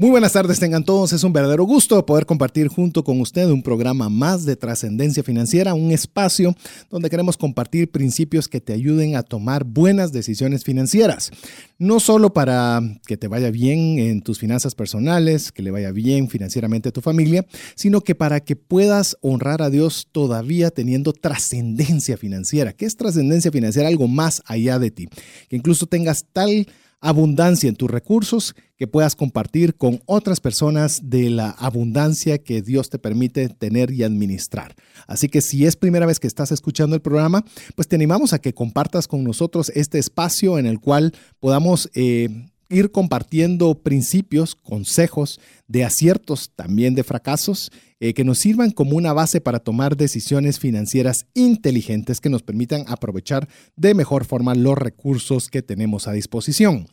Muy buenas tardes, tengan todos. Es un verdadero gusto poder compartir junto con usted un programa más de trascendencia financiera, un espacio donde queremos compartir principios que te ayuden a tomar buenas decisiones financieras. No solo para que te vaya bien en tus finanzas personales, que le vaya bien financieramente a tu familia, sino que para que puedas honrar a Dios todavía teniendo trascendencia financiera. ¿Qué es trascendencia financiera? Algo más allá de ti. Que incluso tengas tal abundancia en tus recursos que puedas compartir con otras personas de la abundancia que Dios te permite tener y administrar. Así que si es primera vez que estás escuchando el programa, pues te animamos a que compartas con nosotros este espacio en el cual podamos... Eh, ir compartiendo principios, consejos de aciertos, también de fracasos, eh, que nos sirvan como una base para tomar decisiones financieras inteligentes que nos permitan aprovechar de mejor forma los recursos que tenemos a disposición.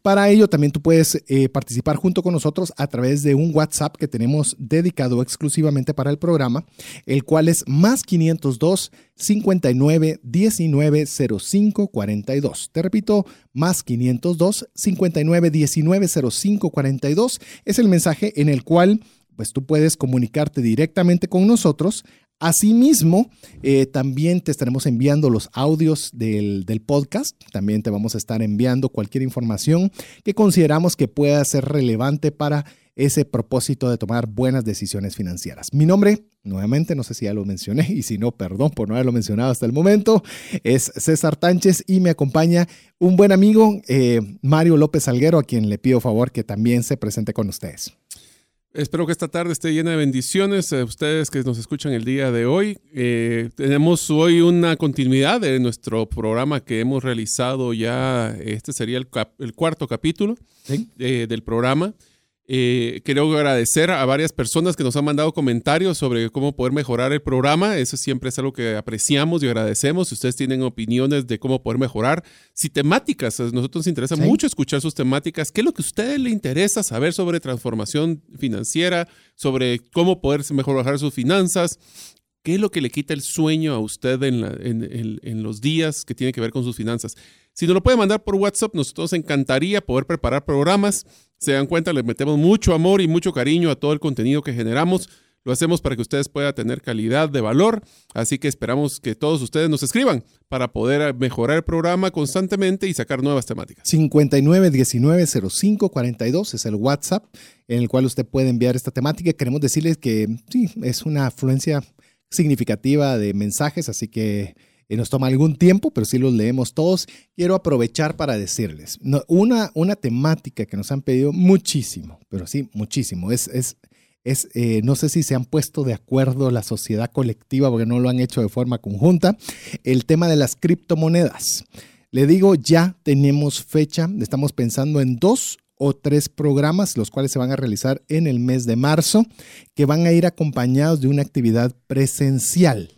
Para ello también tú puedes eh, participar junto con nosotros a través de un WhatsApp que tenemos dedicado exclusivamente para el programa, el cual es más 502 59 19 05 42. Te repito, más 502 59 19 05 42 es el mensaje en el cual pues tú puedes comunicarte directamente con nosotros Asimismo, eh, también te estaremos enviando los audios del, podcast. También te vamos a estar enviando cualquier información que consideramos que pueda ser relevante para ese propósito de tomar buenas decisiones financieras. Mi nombre, nuevamente, no sé si ya lo mencioné y si no, perdón por no haberlo mencionado hasta el momento, es César Tánchez y me acompaña un buen amigo, eh, Mario López Alguero, a quien le pido favor que también se presente con ustedes. Espero que esta tarde esté llena de bendiciones. A ustedes que nos escuchan el día de hoy. Eh, tenemos hoy una continuidad de nuestro programa que hemos realizado ya. Este sería el, el cuarto capítulo eh, del programa. Eh, quiero agradecer a varias personas que nos han mandado comentarios sobre cómo poder mejorar el programa. Eso siempre es algo que apreciamos y agradecemos. Si ustedes tienen opiniones de cómo poder mejorar, si temáticas, a nosotros nos interesa mucho escuchar sus temáticas. ¿Qué es lo que a ustedes le interesa saber sobre transformación financiera, sobre cómo poder mejorar sus finanzas? ¿Qué es lo que le quita el sueño a usted en, en los días que tiene que ver con sus finanzas? Si nos lo puede mandar por WhatsApp, nosotros encantaría poder preparar programas se dan cuenta, le metemos mucho amor y mucho cariño a todo el contenido que generamos. Lo hacemos para que ustedes puedan tener calidad de valor, así que esperamos que todos ustedes nos escriban para poder mejorar el programa constantemente y sacar nuevas temáticas. 59190542 es el WhatsApp en el cual usted puede enviar esta temática. Queremos decirles que sí, es una afluencia significativa de mensajes, así que y nos toma algún tiempo, pero sí los leemos todos. Quiero aprovechar para decirles una, una temática que nos han pedido muchísimo, pero sí, muchísimo. Es, es, es eh, no sé si se han puesto de acuerdo la sociedad colectiva porque no lo han hecho de forma conjunta, el tema de las criptomonedas. Le digo, ya tenemos fecha, estamos pensando en dos o tres programas, los cuales se van a realizar en el mes de marzo, que van a ir acompañados de una actividad presencial.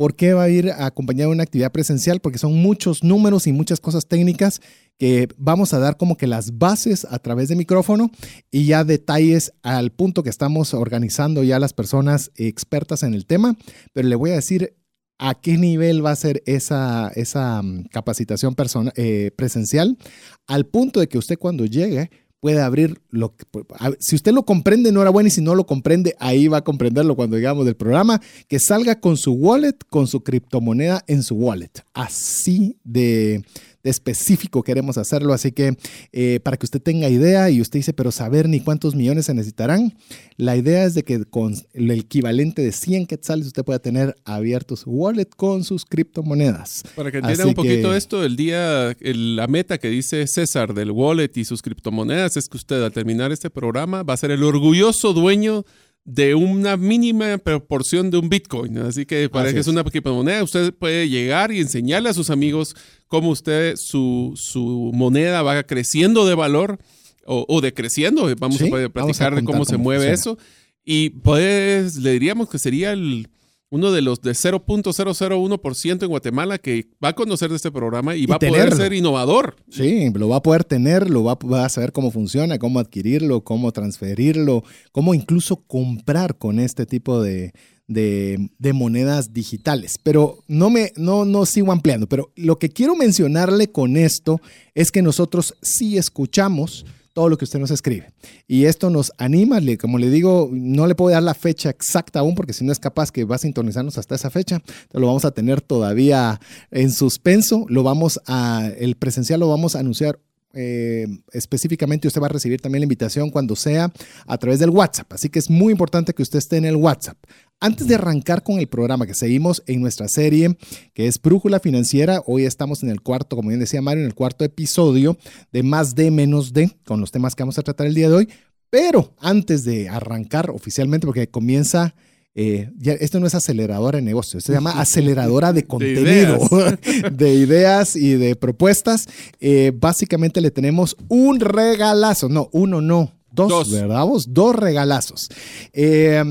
¿Por qué va a ir acompañado de una actividad presencial? Porque son muchos números y muchas cosas técnicas que vamos a dar como que las bases a través de micrófono y ya detalles al punto que estamos organizando ya las personas expertas en el tema. Pero le voy a decir a qué nivel va a ser esa, esa mm, capacitación eh, presencial, al punto de que usted cuando llegue puede abrir lo que... Si usted lo comprende, enhorabuena, y si no lo comprende, ahí va a comprenderlo cuando llegamos del programa, que salga con su wallet, con su criptomoneda en su wallet. Así de, de específico queremos hacerlo. Así que eh, para que usted tenga idea y usted dice, pero saber ni cuántos millones se necesitarán, la idea es de que con el equivalente de 100 quetzales usted pueda tener abierto su wallet con sus criptomonedas. Para que entienda un poquito esto, el día, la meta que dice César del wallet y sus criptomonedas es que usted al terminar este programa va a ser el orgulloso dueño de una mínima proporción de un Bitcoin. Así que para que es una criptomoneda, usted puede llegar y enseñarle a sus amigos cómo usted, su, su moneda va creciendo de valor o, decreciendo. Vamos a platicar de cómo se mueve eso. Y pues le diríamos que sería el, uno de los de 0.001% en Guatemala que va a conocer de este programa y, Y va a poder ser innovador. Sí, lo va a poder tener, lo va, va a saber cómo funciona, cómo adquirirlo, cómo transferirlo, cómo incluso comprar con este tipo de, de- de monedas digitales. Pero no me no, no sigo ampliando. Pero lo que quiero mencionarle con esto es que nosotros sí escuchamos todo lo que usted nos escribe. Y esto nos anima, como le digo, no le puedo dar la fecha exacta aún, porque si no es capaz que va a sintonizarnos hasta esa fecha, lo vamos a tener todavía en suspenso, lo vamos a, el presencial lo vamos a anunciar eh, específicamente usted va a recibir también la invitación cuando sea a través del WhatsApp. Así que es muy importante que usted esté en el WhatsApp. Antes de arrancar con el programa que seguimos en nuestra serie que es Brújula Financiera, hoy estamos en el cuarto, como bien decía Mario, en el cuarto episodio de Más D menos D con los temas que vamos a tratar el día de hoy. Pero antes de arrancar oficialmente, porque comienza eh, ya, esto no es aceleradora de negocios, se llama aceleradora de contenido, de ideas, y de propuestas. Eh, básicamente le tenemos un regalazo, no, uno no, dos, Dos. ¿verdad? vos? Dos regalazos. Eh,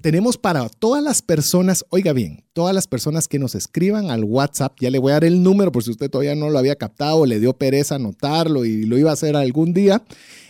tenemos para todas las personas, oiga bien, todas las personas que nos escriban al WhatsApp, ya le voy a dar el número por si usted todavía no lo había captado, le dio pereza anotarlo y lo iba a hacer algún día.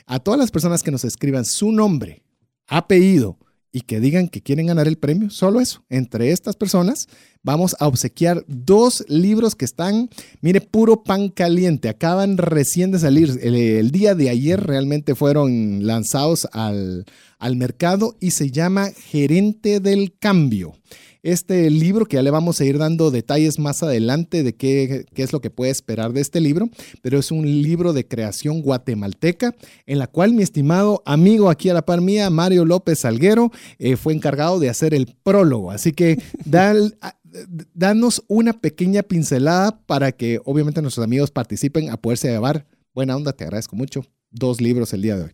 A todas las personas que nos escriban su nombre, apellido y que digan que quieren ganar el premio, solo eso. Entre estas personas vamos a obsequiar dos libros que están, mire, puro pan caliente. Acaban recién de salir. El, día de ayer realmente fueron lanzados al, al mercado y se llama Gerente del Cambio. Este libro, que ya le vamos a ir dando detalles más adelante de qué, qué, es lo que puede esperar de este libro, pero es un libro de creación guatemalteca, en la cual mi estimado amigo aquí a la par mía, Mario López Salguero, eh, fue encargado de hacer el prólogo. Así que dal, danos una pequeña pincelada para que obviamente nuestros amigos participen a poderse llevar. Buena onda, te agradezco mucho. Dos libros el día de hoy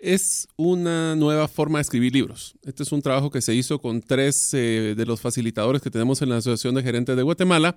es una nueva forma de escribir libros. Este es un trabajo que se hizo con tres eh, de los facilitadores que tenemos en la Asociación de Gerentes de Guatemala,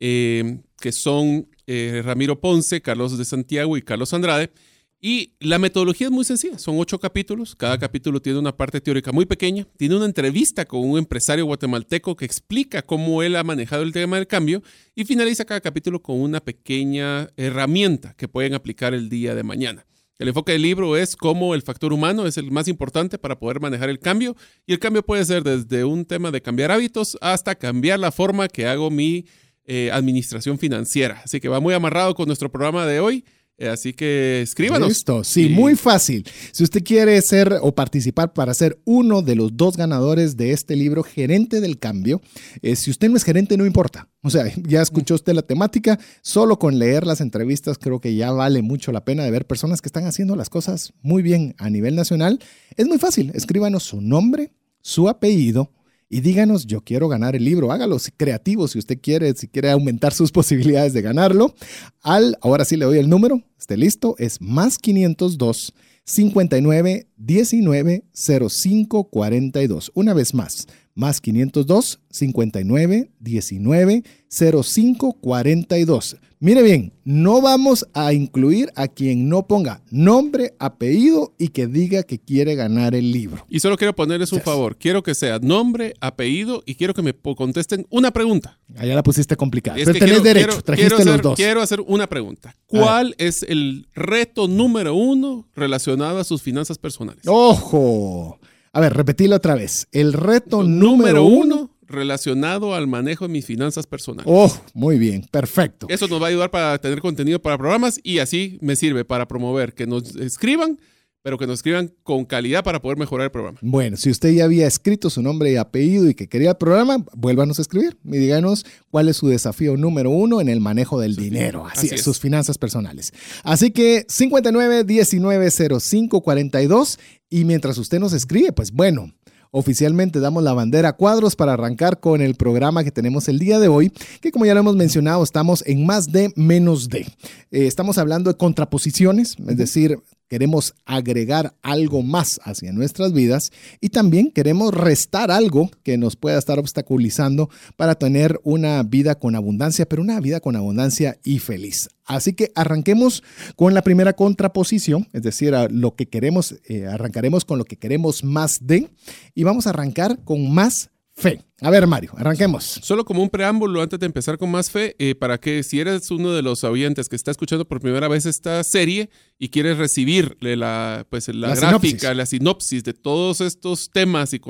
eh, que son eh, Ramiro Ponce, Carlos de Santiago y Carlos Andrade. Y la metodología es muy sencilla, son ocho capítulos, cada capítulo tiene una parte teórica muy pequeña, tiene una entrevista con un empresario guatemalteco que explica cómo él ha manejado el tema del cambio y finaliza cada capítulo con una pequeña herramienta que pueden aplicar el día de mañana. El enfoque del libro es cómo el factor humano es el más importante para poder manejar el cambio y el cambio puede ser desde un tema de cambiar hábitos hasta cambiar la forma que hago mi eh, administración financiera. Así que va muy amarrado con nuestro programa de hoy. Eh, así que escríbanos. Listo, sí, y... muy fácil. Si usted quiere ser o participar para ser uno de los dos ganadores de este libro, Gerente del Cambio, eh, si usted no es gerente, no importa. O sea, ya escuchó usted la temática, solo con leer las entrevistas creo que ya vale mucho la pena de ver personas que están haciendo las cosas muy bien a nivel nacional. Es muy fácil, escríbanos su nombre, su apellido y díganos, yo quiero ganar el libro. Hágalo creativo si usted quiere, si quiere aumentar sus posibilidades de ganarlo. Al, ahora sí le doy el número, esté listo, es más 502 59 19 05 42. Una vez más, más 502 59 19 05 42. Mire bien, no vamos a incluir a quien no ponga nombre, apellido y que diga que quiere ganar el libro. Y solo quiero ponerles un yes. favor. Quiero que sea nombre, apellido y quiero que me contesten una pregunta. Allá la pusiste complicada. Es Pero tenés quiero, derecho, quiero, trajiste quiero los dos. Quiero hacer una pregunta. ¿Cuál es el reto número uno relacionado a sus finanzas personales? ¡Ojo! A ver, repetilo otra vez. El reto número, número uno, uno relacionado al manejo de mis finanzas personales. Oh, muy bien, perfecto. Eso nos va a ayudar para tener contenido para programas y así me sirve para promover que nos escriban, pero que nos escriban con calidad para poder mejorar el programa. Bueno, si usted ya había escrito su nombre y apellido y que quería el programa, vuélvanos a escribir y díganos cuál es su desafío número uno en el manejo del Sus dinero, así, así es, es. sus finanzas personales. Así que 59 19 05 42 y mientras usted nos escribe, pues bueno. Oficialmente damos la bandera a cuadros para arrancar con el programa que tenemos el día de hoy, que como ya lo hemos mencionado, estamos en más de menos de. Eh, estamos hablando de contraposiciones, es decir, queremos agregar algo más hacia nuestras vidas y también queremos restar algo que nos pueda estar obstaculizando para tener una vida con abundancia, pero una vida con abundancia y feliz. Así que arranquemos con la primera contraposición, es decir, lo que queremos, eh, arrancaremos con lo que queremos más de y vamos a arrancar con más fe. A ver, Mario, arranquemos. Solo como un preámbulo antes de empezar con más fe, eh, para que si eres uno de los oyentes que está escuchando por primera vez esta serie y quieres recibir la, pues, la, gráfica, la sinopsis de todos estos temas y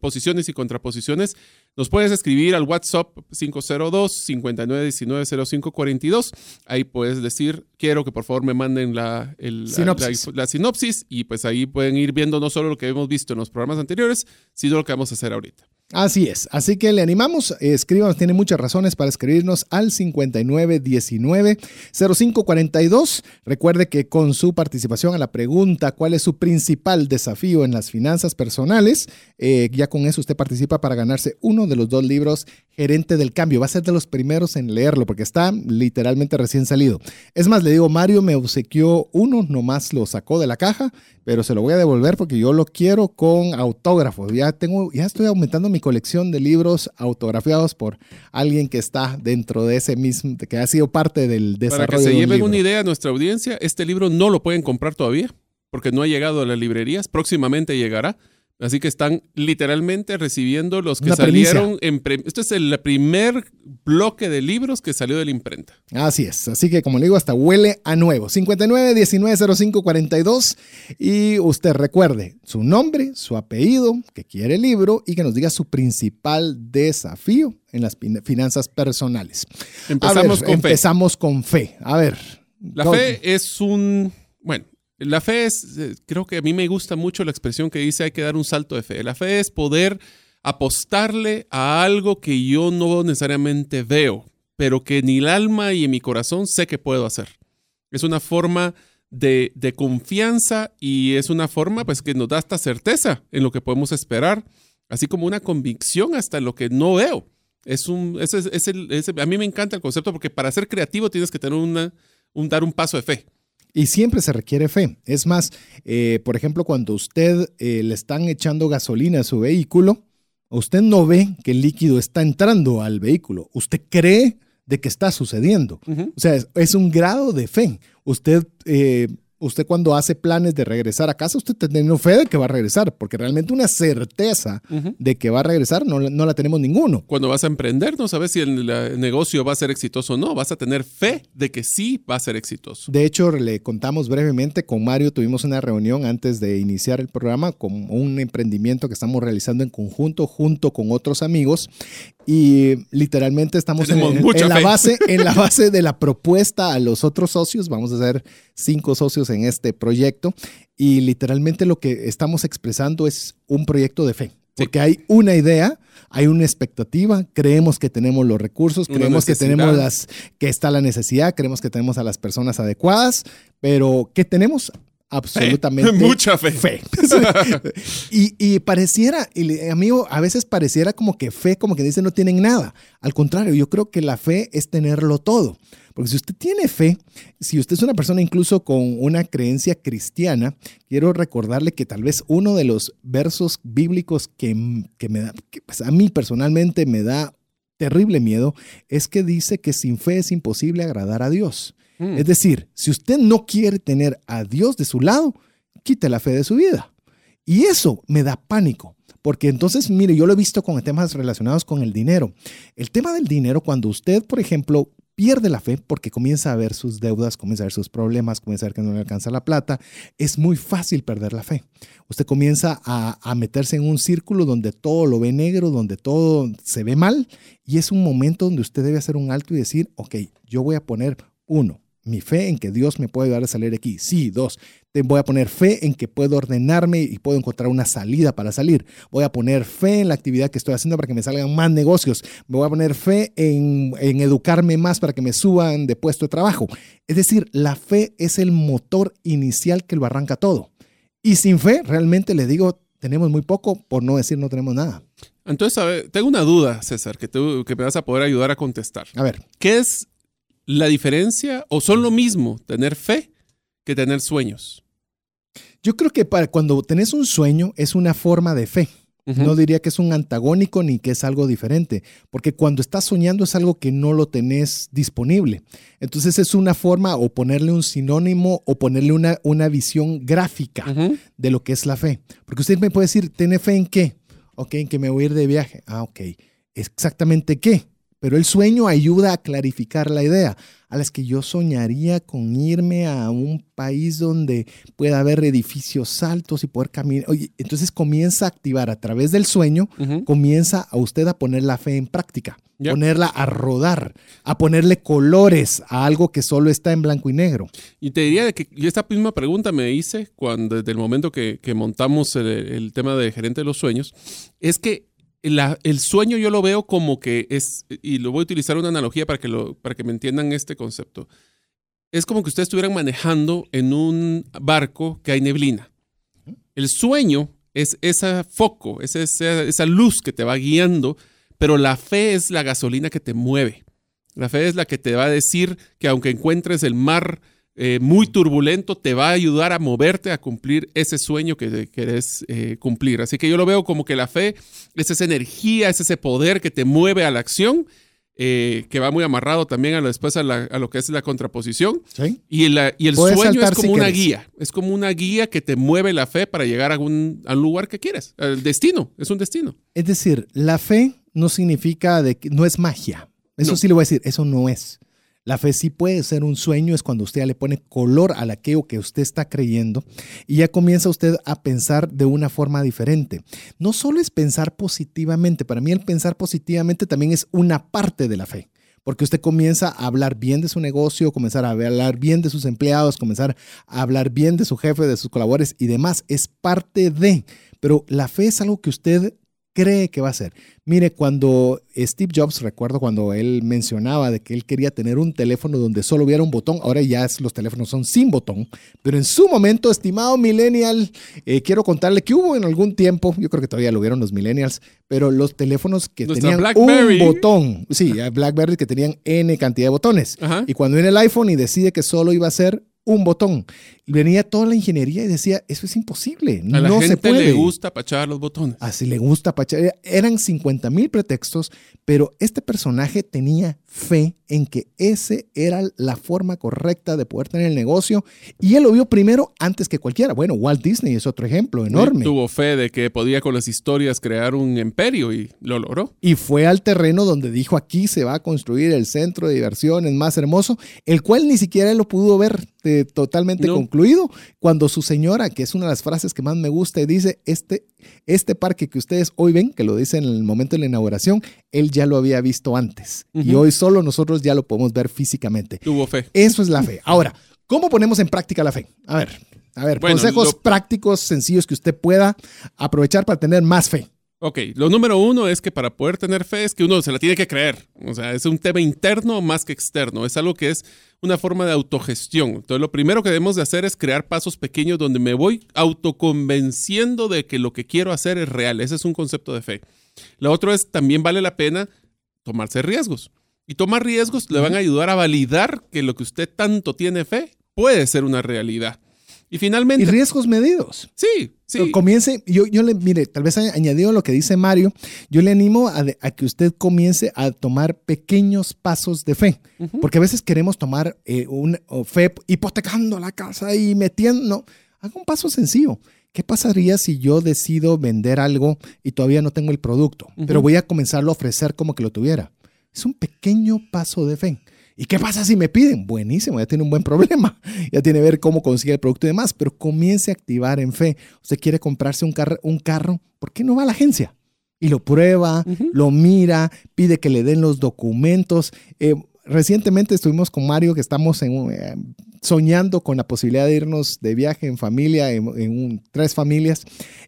posiciones y contraposiciones, nos puedes escribir al WhatsApp 502-5919-0542. Ahí puedes decir, quiero que por favor me manden la, sinopsis. la sinopsis y pues ahí pueden ir viendo no solo lo que hemos visto en los programas anteriores, sino lo que vamos a hacer ahorita. Así es, así que le animamos, escríbanos, tiene muchas razones para escribirnos al 5919-0542. Recuerde que con su participación a la pregunta cuál es su principal desafío en las finanzas personales, eh, ya con eso usted participa para ganarse uno de los dos libros Gerente del Cambio. Va a ser de los primeros en leerlo porque está literalmente recién salido. Es más, le digo, Mario me obsequió uno, nomás lo sacó de la caja, pero se lo voy a devolver porque yo lo quiero con autógrafo. Ya tengo, ya estoy aumentando mi mi colección de libros autografiados por alguien que está dentro de ese mismo, que ha sido parte del desarrollo. Para que se lleven una idea a nuestra audiencia, este libro no lo pueden comprar todavía porque no ha llegado a las librerías, próximamente llegará. Así que están literalmente recibiendo los que salieron en... Esto es el primer bloque de libros que salió de la imprenta. Así es. Así que como le digo, hasta huele a nuevo. 59 19 05 42. Y usted recuerde su nombre, su apellido, que quiere el libro y que nos diga su principal desafío en las finanzas personales. Empezamos con empezamos fe. con fe. A ver. La fe es un... Bueno, la fe es, eh, creo que a mí me gusta mucho la expresión que dice hay que dar un salto de fe. La fe es poder apostarle a algo que yo no necesariamente veo, pero que ni el alma y en mi corazón sé que puedo hacer. Es una forma de, confianza y es una forma pues que nos da esta certeza en lo que podemos esperar, así como una convicción hasta en lo que no veo. Es un, a mí me encanta el concepto porque para ser creativo tienes que tener una, un, dar un paso de fe. Y siempre se requiere fe. Es más, eh, por ejemplo, cuando usted eh, le están echando gasolina a su vehículo, usted no ve que el líquido está entrando al vehículo. Usted cree de que está sucediendo. O sea, es, un grado de fe. Usted eh, usted cuando hace planes de regresar a casa, usted tiene fe de que va a regresar, porque realmente una certeza de que va a regresar no, no, la tenemos ninguno. Cuando vas a emprender, no sabes si el, negocio va a ser exitoso o no, vas a tener fe de que sí va a ser exitoso. De hecho, le contamos brevemente, con Mario tuvimos una reunión antes de iniciar el programa con un emprendimiento que estamos realizando en conjunto junto con otros amigos y literalmente estamos en, la base, en la base de la propuesta a los otros socios. Vamos a ser cinco socios en este proyecto y literalmente lo que estamos expresando es un proyecto de fe. Porque hay una idea, hay una expectativa, creemos que tenemos los recursos, creemos que tenemos las, que está la necesidad, creemos que tenemos a las personas adecuadas, pero ¿qué tenemos? Absolutamente mucha fe. y, pareciera, amigo, a veces pareciera como que fe, como que dice no tienen nada. Al contrario, yo creo que la fe es tenerlo todo. Porque si usted tiene fe, si usted es una persona incluso con una creencia cristiana, quiero recordarle que tal vez uno de los versos bíblicos que, me da, que pues, a mí personalmente me da terrible miedo, es que dice que sin fe es imposible agradar a Dios. Mm. Es decir, si usted no quiere tener a Dios de su lado, quite la fe de su vida. Y eso me da pánico, porque entonces, mire, yo lo he visto con temas relacionados con el dinero. El tema del dinero, cuando usted, por ejemplo, pierde la fe porque comienza a ver sus deudas, comienza a ver sus problemas, comienza a ver que no le alcanza la plata, es muy fácil perder la fe. Usted comienza a, meterse en un círculo donde todo lo ve negro, donde todo se ve mal, y es un momento donde usted debe hacer un alto y decir, ok, yo voy a poner uno, mi fe en que Dios me puede ayudar a salir aquí. Sí, dos, voy a poner fe en que puedo ordenarme y puedo encontrar una salida para salir. Voy a poner fe en la actividad que estoy haciendo para que me salgan más negocios. Me voy a poner fe en, en educarme más para que me suban de puesto de trabajo. Es decir, la fe es el motor inicial que lo arranca todo. Y sin fe, realmente le digo, tenemos muy poco, por no decir no tenemos nada. Entonces, a ver, tengo una duda, César, que, que me vas a poder ayudar a contestar. A ver. ¿Qué es la diferencia o son lo mismo tener fe que tener sueños? Yo creo que para cuando tenés un sueño es una forma de fe. No diría que es un antagónico ni que es algo diferente, porque cuando estás soñando es algo que no lo tenés disponible. Entonces es una forma o ponerle un sinónimo o ponerle una, una visión gráfica de lo que es la fe. Porque usted me puede decir, ¿tiene fe en qué? Ok, en que me voy a ir de viaje. Ah, ok. ¿Exactamente qué? Pero el sueño ayuda a clarificar la idea, a las que yo soñaría con irme a un país donde pueda haber edificios altos y poder caminar. Oye, entonces comienza a activar a través del sueño, comienza a usted a poner la fe en práctica, ponerla a rodar, a ponerle colores a algo que solo está en blanco y negro. Y te diría que yo esta misma pregunta me hice cuando desde el momento que, montamos el tema de gerente de los sueños, es que el sueño yo lo veo como que es, y lo voy a utilizar una analogía para que, lo, para que me entiendan este concepto. Es como que ustedes estuvieran manejando en un barco que hay neblina. El sueño es ese foco, es esa, esa luz que te va guiando, pero la fe es la gasolina que te mueve. La fe es la que te va a decir que aunque encuentres el mar eh, muy turbulento te va a ayudar a moverte a cumplir ese sueño que querés eh, cumplir. Así que yo lo veo como que la fe es esa energía, es ese poder que te mueve a la acción. Eh, que va muy amarrado también a lo, después a, lo que es la contraposición. Y, y, el sueño es como una guía, es como una guía que te mueve la fe para llegar a un, lugar que quieres, el destino, es un destino. Es decir, la fe no significa de que no es magia. Eso sí le voy a decir, eso no es. La fe sí puede ser un sueño, es cuando usted le pone color a aquello que usted está creyendo y ya comienza usted a pensar de una forma diferente. No solo es pensar positivamente, para mí el pensar positivamente también es una parte de la fe porque usted comienza a hablar bien de su negocio, comenzar a hablar bien de sus empleados, comenzar a hablar bien de su jefe, de sus colaboradores y demás. Es parte de, pero la fe es algo que usted cree que va a ser. Mire, cuando Steve Jobs, recuerdo cuando él mencionaba de que él quería tener un teléfono donde solo hubiera un botón, ahora ya los teléfonos son sin botón, pero en su momento, estimado millennial, eh, quiero contarle que hubo en algún tiempo, yo creo que todavía lo vieron los millennials, pero los teléfonos que tenían un botón, sí, BlackBerry que tenían N cantidad de botones. Y cuando viene el iPhone y decide que solo iba a ser un botón. Venía toda la ingeniería y decía, eso es imposible. A la no gente se puede. le gusta pachar los botones. Así le gusta pachar. Eran 50 mil pretextos, pero este personaje tenía fe en que ese era la forma correcta de poder tener el negocio y él lo vio primero antes que cualquiera. Bueno, Walt Disney es otro ejemplo enorme. tuvo fe de que podía con las historias crear un imperio y lo logró. Y fue al terreno donde dijo aquí se va a construir el centro de diversiones más hermoso, el cual ni siquiera lo pudo ver totalmente concluido cuando su señora, que es una de las frases que más me gusta, dice, este, este parque que ustedes hoy ven, que lo dice en el momento de la inauguración, él ya lo había visto antes y hoy solo nosotros ya lo podemos ver físicamente. Tuvo fe. Eso es la fe. Ahora, ¿cómo ponemos en práctica la fe? A ver, a ver, consejos prácticos, sencillos que usted pueda aprovechar para tener más fe. Ok, lo número uno es que para poder tener fe es que uno se la tiene que creer. O sea, es un tema interno más que externo. Es algo que es una forma de autogestión. Entonces, lo primero que debemos de hacer es crear pasos pequeños donde me voy autoconvenciendo de que lo que quiero hacer es real. Ese es un concepto de fe. Lo otro es, también vale la pena tomarse riesgos. Y tomar riesgos le van a ayudar a validar que lo que usted tanto tiene fe puede ser una realidad. Y finalmente. Y riesgos medidos. Sí, sí. Comience, yo, yo le, mire, tal vez añadido lo que dice Mario, yo le animo a, que usted comience a tomar pequeños pasos de fe. Porque a veces queremos tomar eh, un fe hipotecando la casa y metiendo. No, haga un paso sencillo. ¿Qué pasaría si yo decido vender algo y todavía no tengo el producto, pero voy a comenzarlo a ofrecer como que lo tuviera? Es un pequeño paso de fe. ¿Y qué pasa si me piden? Buenísimo, ya tiene un buen problema. Ya tiene que ver cómo consigue el producto y demás, pero comience a activar en fe. Usted quiere comprarse un, carro, un carro, ¿por qué no va a la agencia? Y lo prueba, lo mira, pide que le den los documentos. Eh, recientemente estuvimos con Mario, que estamos eh, soñando con la posibilidad de irnos de viaje en familia, en, tres familias.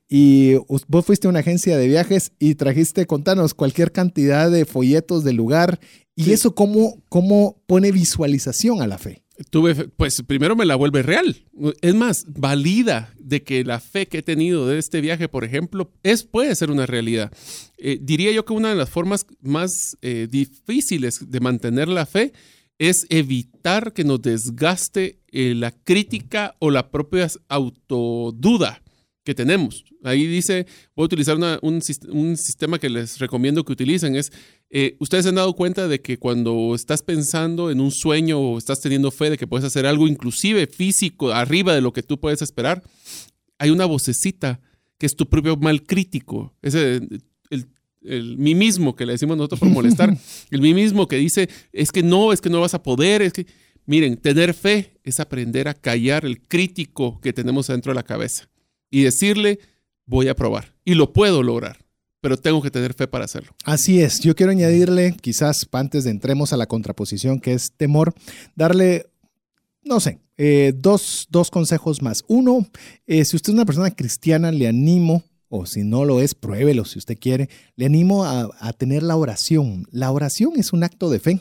Y vos fuiste a una agencia de viajes y trajiste, contanos, cualquier cantidad de folletos del lugar ¿Y eso cómo, cómo pone visualización a la fe? Tuve, pues primero me la vuelve real. Es más, valida de que la fe que he tenido de este viaje, por ejemplo, es, puede ser una realidad. Eh, diría yo que una de las formas más eh, difíciles de mantener la fe es evitar que nos desgaste eh, la crítica o la propia autoduda que tenemos. Ahí dice, voy a utilizar un, sistema que les recomiendo que utilicen, es, eh, ustedes se han dado cuenta de que cuando estás pensando en un sueño o estás teniendo fe de que puedes hacer algo inclusive físico arriba de lo que tú puedes esperar, hay una vocecita que es tu propio mal crítico, ese, el, el mí mismo que le decimos nosotros por molestar, el mí mismo que dice, es que no, es que no vas a poder, es que, miren, tener fe es aprender a callar el crítico que tenemos dentro de la cabeza y decirle, voy a probar. Y lo puedo lograr, pero tengo que tener fe para hacerlo. Así es. Yo quiero añadirle, quizás antes de entremos a la contraposición, que es temor, darle, no sé, eh, dos, dos, consejos más. Uno, eh, si usted es una persona cristiana, le animo o si no lo es, pruébelo si usted quiere. Le animo a, a, tener la oración. La oración es un acto de fe.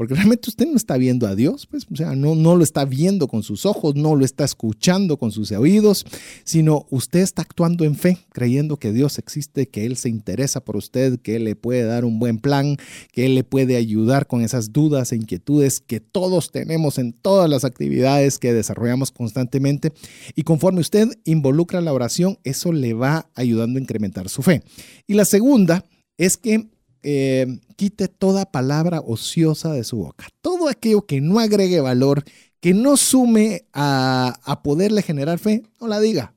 Porque realmente usted no está viendo a Dios, pues, o sea, no, no lo está viendo con sus ojos, no lo está escuchando con sus oídos, sino usted está actuando en fe, creyendo que Dios existe, que Él se interesa por usted, que Él le puede dar un buen plan, que Él le puede ayudar con esas dudas e inquietudes que todos tenemos en todas las actividades que desarrollamos constantemente. Y conforme usted involucra la oración, eso le va ayudando a incrementar su fe. Y la segunda es que eh, quite toda palabra ociosa de su boca. Todo aquello que no agregue valor, que no sume a, poderle generar fe, no la diga.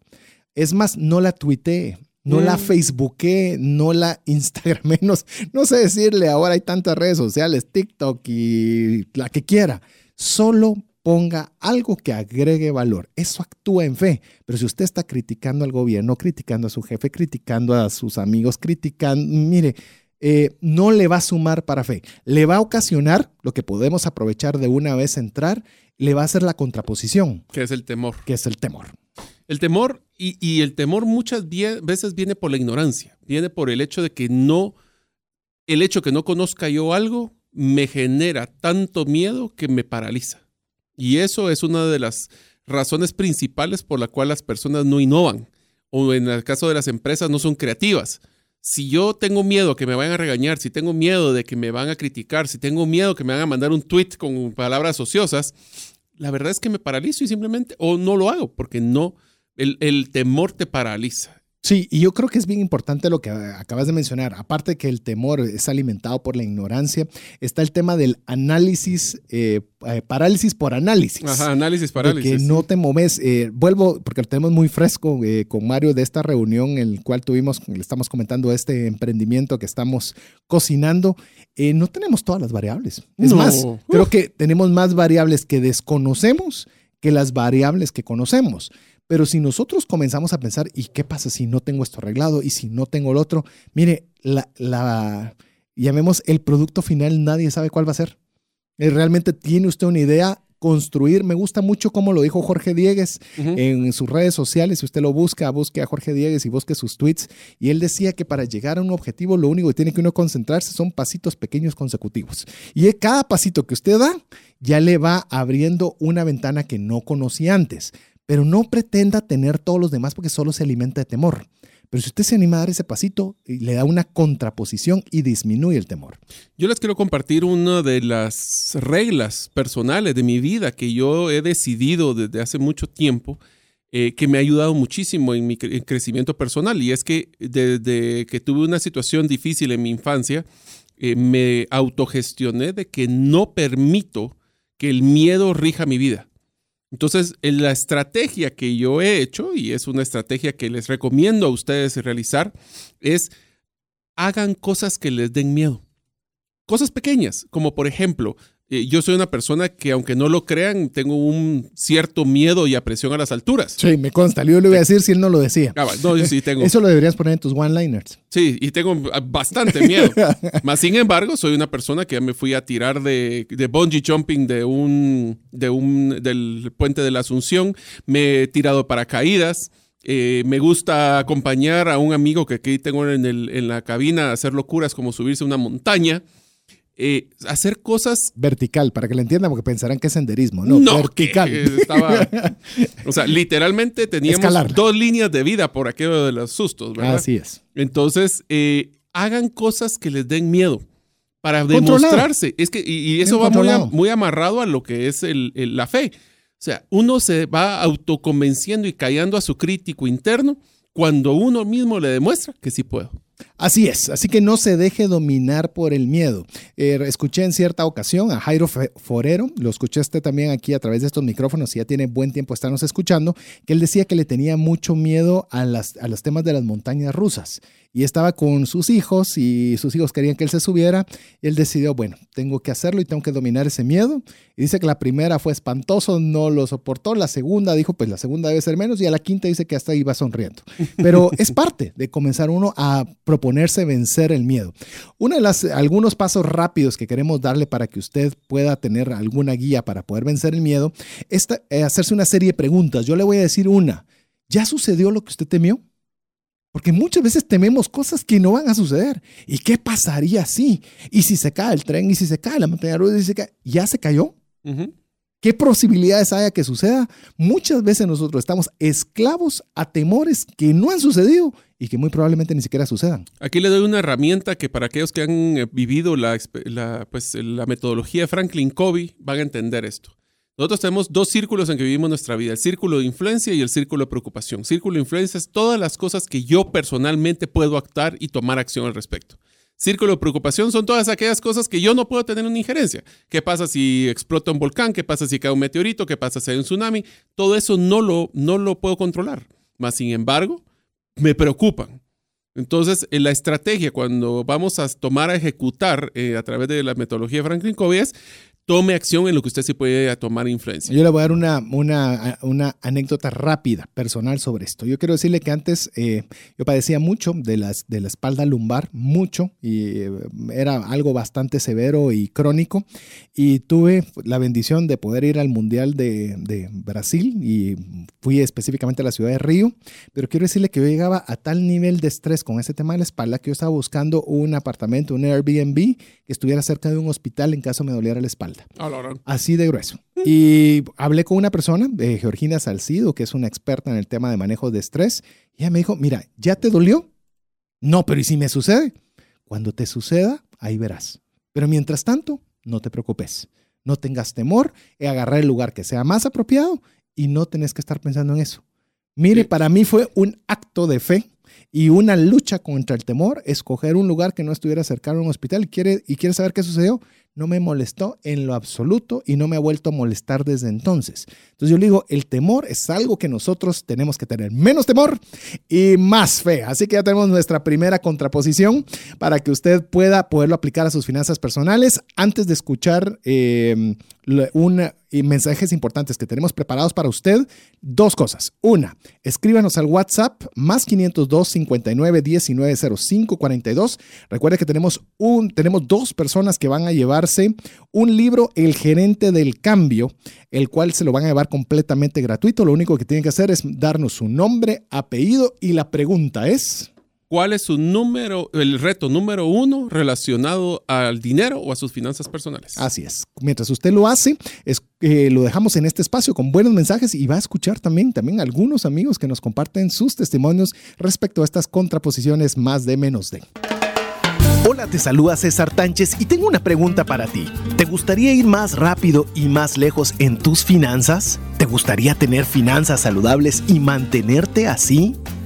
Es más, no la tuitee, no la mm. Facebooké, no la Instagram, menos, no sé decirle, ahora hay tantas redes sociales, TikTok y la que quiera. Solo ponga algo que agregue valor. Eso actúa en fe. Pero si usted está criticando al gobierno, criticando a su jefe, criticando a sus amigos, criticando, mire, eh, no le va a sumar para fe. Le va a ocasionar lo que podemos aprovechar de una vez entrar, le va a hacer la contraposición. Que es el temor. Que es el temor. El temor, y, el temor muchas veces viene por la ignorancia, viene por el hecho de que no, el hecho que no conozca yo algo me genera tanto miedo que me paraliza. Y eso es una de las razones principales por la cual las personas no innovan o en el caso de las empresas no son creativas si yo tengo miedo que me vayan a regañar, si tengo miedo de que me van a criticar, si tengo miedo que me van a mandar un tweet con palabras ociosas, la verdad es que me paralizo y simplemente, o no lo hago, porque no, el, el temor te paraliza. Sí, y yo creo que es bien importante lo que acabas de mencionar. Aparte que el temor es alimentado por la ignorancia, está el tema del análisis, eh, eh, parálisis por análisis. Ajá, análisis parálisis. que no te moves. Eh, vuelvo, porque lo tenemos muy fresco con Mario de esta reunión en el cual tuvimos, le estamos comentando este emprendimiento que estamos cocinando. no tenemos todas las variables. Es más, creo que tenemos más variables que desconocemos que las variables que conocemos. Pero si nosotros comenzamos a pensar, ¿y qué pasa si no tengo esto arreglado? ¿Y si no tengo el otro? Mire, la, la llamemos el producto final, nadie sabe cuál va a ser. Eh, realmente tiene usted una idea, construir. Me gusta mucho como lo dijo Jorge Diegues en sus redes sociales. Si usted lo busca, busque a Jorge Diegues y busque sus tweets. Y él decía que para llegar a un objetivo, lo único que tiene que uno concentrarse son pasitos pequeños consecutivos. Y cada pasito que usted da, ya le va abriendo una ventana que no conocía antes pero no pretenda tener todos los demás porque solo se alimenta de temor. Pero si usted se anima a dar ese pasito, le da una contraposición y disminuye el temor. Yo les quiero compartir una de las reglas personales de mi vida que yo he decidido desde hace mucho tiempo, eh, que me ha ayudado muchísimo en mi crecimiento personal. Y es que desde que tuve una situación difícil en mi infancia, eh, me autogestioné de que no permito que el miedo rija mi vida. Entonces, la estrategia que yo he hecho, y es una estrategia que les recomiendo a ustedes realizar, es hagan cosas que les den miedo. Cosas pequeñas, como por ejemplo, eh, yo soy una persona que, aunque no lo crean, tengo un cierto miedo y apresión a las alturas. Sí, me consta. Yo le voy a decir si él no lo decía. Ah, no, yo sí tengo. Eso lo deberías poner en tus one-liners. Sí, y tengo bastante miedo. Más sin embargo, soy una persona que ya me fui a tirar de, de bungee jumping de un, de un, del puente de la Asunción. Me he tirado paracaídas. Eh, me gusta acompañar a un amigo que aquí tengo en, el, en la cabina a hacer locuras como subirse a una montaña. Eh, hacer cosas. Vertical, para que lo entiendan, porque pensarán que es senderismo, ¿no? vertical. o sea, literalmente teníamos dos líneas de vida por aquello de los sustos, ¿verdad? Así es. Entonces, eh, hagan cosas que les den miedo. para Controlado. demostrarse. Es que, y, y eso va muy, a- controlado. muy amarrado a lo que es el- el- la fe. O sea, uno se va autoconvenciendo y callando a su crítico interno cuando uno mismo le demuestra que sí puedo. Así es, así que no se deje dominar por el miedo. Eh, escuché en cierta ocasión a Jairo Forero, lo escuché este también aquí a través de estos micrófonos y ya tiene buen tiempo estarnos escuchando, que él decía que le tenía mucho miedo a, las, a los temas de las montañas rusas. Y estaba con sus hijos y sus hijos querían que él se subiera. Él decidió, bueno, tengo que hacerlo y tengo que dominar ese miedo. Y dice que la primera fue espantoso, no lo soportó. La segunda dijo, pues la segunda debe ser menos. Y a la quinta dice que hasta iba sonriendo. Pero es parte de comenzar uno a proponerse vencer el miedo. Uno de las, algunos pasos rápidos que queremos darle para que usted pueda tener alguna guía para poder vencer el miedo es eh, hacerse una serie de preguntas. Yo le voy a decir una. ¿Ya sucedió lo que usted temió? Porque muchas veces tememos cosas que no van a suceder. ¿Y qué pasaría si? ¿Y si se cae el tren? ¿Y si se cae la montaña rusa? ¿Y si se cae? ¿Ya se cayó? ¿Qué posibilidades haya que suceda? Muchas veces nosotros estamos esclavos a temores que no han sucedido y que muy probablemente ni siquiera sucedan. Aquí le doy una herramienta que para aquellos que han eh, vivido la, la, pues, la metodología de Franklin Covey van a entender esto. Nosotros tenemos dos círculos en que vivimos nuestra vida, el círculo de influencia y el círculo de preocupación. Círculo de influencia es todas las cosas que yo personalmente puedo actuar y tomar acción al respecto. Círculo de preocupación son todas aquellas cosas que yo no puedo tener una injerencia. ¿Qué pasa si explota un volcán? ¿Qué pasa si cae un meteorito? ¿Qué pasa si hay un tsunami? Todo eso no lo, no lo puedo controlar. Más sin embargo, me preocupan. Entonces, en la estrategia, cuando vamos a tomar a ejecutar eh, a través de la metodología de Franklin Covey es tome acción en lo que usted sí puede tomar influencia. Yo le voy a dar una, una, una anécdota rápida, personal sobre esto. Yo quiero decirle que antes eh, yo padecía mucho de, las, de la espalda lumbar, mucho, y eh, era algo bastante severo y crónico. Y tuve la bendición de poder ir al Mundial de, de Brasil y fui específicamente a la ciudad de Río. Pero quiero decirle que yo llegaba a tal nivel de estrés con ese tema de la espalda que yo estaba buscando un apartamento, un Airbnb que estuviera cerca de un hospital en caso me doliera la espalda. Ah. Así de grueso. Y hablé con una persona, de Georgina Salcido, que es una experta en el tema de manejo de estrés, y ella me dijo, mira, ¿ya te dolió? No, pero ¿y si me sucede? Cuando te suceda, ahí verás. Pero mientras tanto, no te preocupes. No tengas temor, eh, agarrar el lugar que sea más apropiado y no tenés que estar pensando en eso. Mire, Sí. para mí fue un acto de fe y una lucha contra el temor, escoger un lugar que no estuviera cercano a un hospital. ¿Quiere, ¿Y quiere saber qué sucedió? No me molestó en lo absoluto y no me ha vuelto a molestar desde entonces. Entonces yo le digo, el temor es algo que nosotros tenemos que tener. Menos temor y más fe. Así que ya tenemos nuestra primera contraposición para que usted pueda poderlo aplicar a sus finanzas personales. Antes de escuchar eh, y mensajes importantes que tenemos preparados para usted, dos cosas. Una, escríbanos al WhatsApp más 502 59 19 05 42. Recuerde que tenemos, un, tenemos dos personas que van a llevarse un libro, El gerente del cambio, el cual se lo van a llevar completamente gratuito. Lo único que tienen que hacer es darnos su nombre, apellido y la pregunta es... ¿Cuál es su número, el reto número uno relacionado al dinero o a sus finanzas personales? Así es. Mientras usted lo hace, es, eh, lo dejamos en este espacio con buenos mensajes y va a escuchar también, también algunos amigos que nos comparten sus testimonios respecto a estas contraposiciones más de menos de. Hola, te saluda César Tánchez y tengo una pregunta para ti. ¿Te gustaría ir más rápido y más lejos en tus finanzas? ¿Te gustaría tener finanzas saludables y mantenerte así?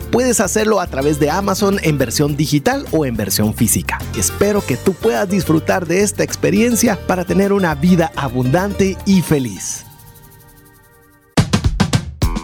puedes hacerlo a través de Amazon en versión digital o en versión física. Espero que tú puedas disfrutar de esta experiencia para tener una vida abundante y feliz.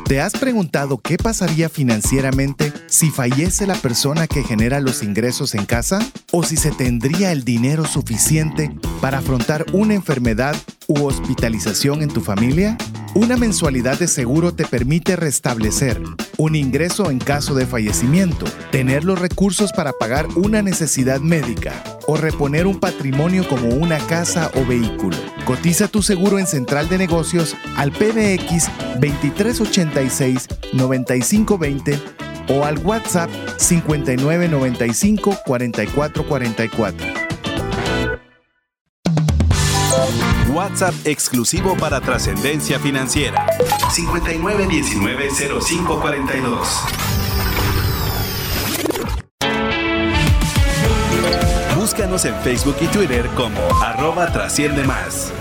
¿Te has preguntado qué pasaría financieramente si fallece la persona que genera los ingresos en casa? ¿O si se tendría el dinero suficiente para afrontar una enfermedad u hospitalización en tu familia? Una mensualidad de seguro te permite restablecer un ingreso en caso de fallecimiento, tener los recursos para pagar una necesidad médica o reponer un patrimonio como una casa o vehículo. Cotiza tu seguro en Central de Negocios al PBX 2386 9520 o al WhatsApp 5995 4444. WhatsApp exclusivo para trascendencia financiera. 59190542. Búscanos en Facebook y Twitter como arroba trasciende más.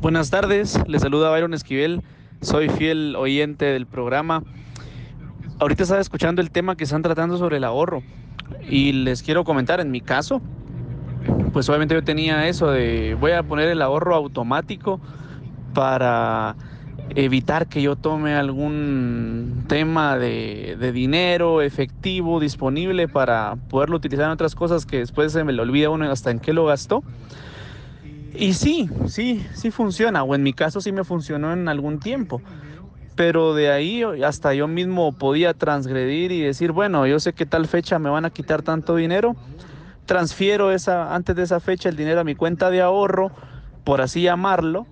Buenas tardes, les saluda Byron Esquivel, soy fiel oyente del programa. Ahorita estaba escuchando el tema que están tratando sobre el ahorro y les quiero comentar, en mi caso, pues obviamente yo tenía eso de voy a poner el ahorro automático para evitar que yo tome algún tema de, dinero efectivo disponible para poderlo utilizar en otras cosas que después se me lo olvida uno hasta en qué lo gastó. Y sí, sí, sí funciona, o en mi caso sí me funcionó en algún tiempo. Pero de ahí hasta yo mismo podía transgredir y decir, bueno, yo sé que tal fecha me van a quitar tanto dinero, transfiero esa, antes de esa fecha el dinero a mi cuenta de ahorro, por así llamarlo,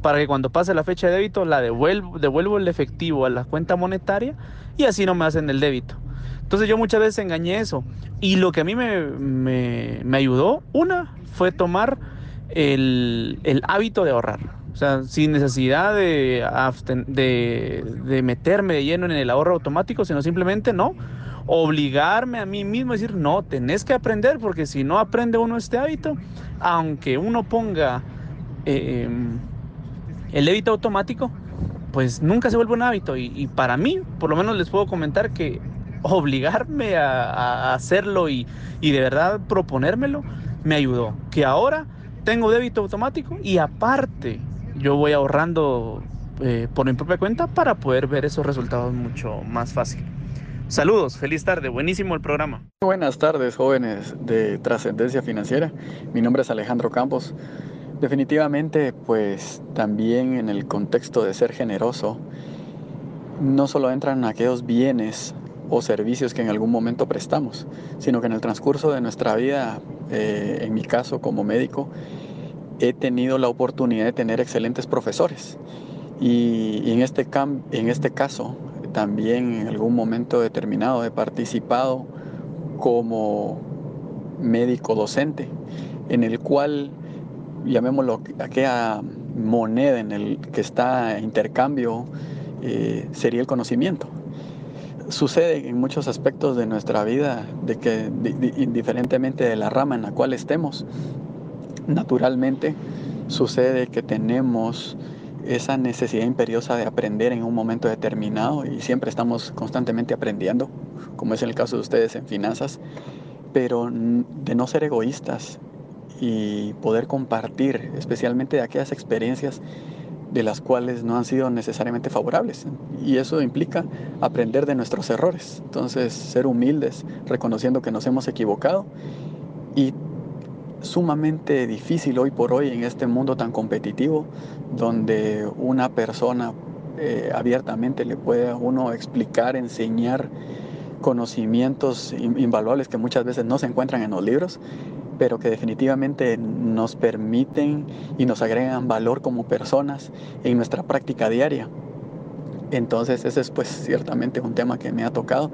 para que cuando pase la fecha de débito la devuelvo, devuelvo el efectivo a la cuenta monetaria y así no me hacen el débito. Entonces yo muchas veces engañé eso. Y lo que a mí me, me, ayudó, una, fue tomar el, el, hábito de ahorrar. Sea, sin necesidad de, de, meterme de lleno en el ahorro automático, sino simplemente no obligarme a mí mismo a decir, no, tenés que aprender, porque si no aprende uno este hábito, aunque uno ponga em, el débito automático, pues nunca se vuelve un hábito. Y, para mí, por lo menos les puedo comentar que obligarme a, hacerlo y, de verdad proponérmelo, me ayudó. Que ahora tengo débito automático y aparte yo voy ahorrando eh, por mi propia cuenta para poder ver esos resultados mucho más fácil. Saludos, feliz tarde, buenísimo el programa. Buenas tardes, jóvenes de Trascendencia Financiera. Mi nombre es Alejandro Campos. Definitivamente, pues también en el contexto de ser generoso, no solo entran aquellos bienes o servicios que en algún momento prestamos, sino que en el transcurso de nuestra vida, eh, en mi caso como médico, he tenido la oportunidad de tener excelentes profesores. Y, en, este en este caso, también en algún momento determinado he participado como médico docente, en el cual, llamémoslo, aquella moneda en el que está intercambio eh, sería el conocimiento. Sucede en muchos aspectos de nuestra vida de que indiferentemente de la rama en la cual estemos, naturalmente sucede que tenemos esa necesidad imperiosa de aprender en un momento determinado y siempre estamos constantemente aprendiendo, como es el caso de ustedes en finanzas, pero de no ser egoístas y poder compartir, especialmente de aquellas experiencias de las cuales no han sido necesariamente favorables. Y eso implica aprender de nuestros errores. Entonces, ser humildes, reconociendo que nos hemos equivocado y sumamente difícil hoy por hoy en este mundo tan competitivo, donde una persona eh, abiertamente le puede a uno explicar, enseñar conocimientos invaluables que muchas veces no se encuentran en los libros, pero que definitivamente nos permiten y nos agregan valor como personas en nuestra práctica diaria. Entonces ese es pues ciertamente un tema que me ha tocado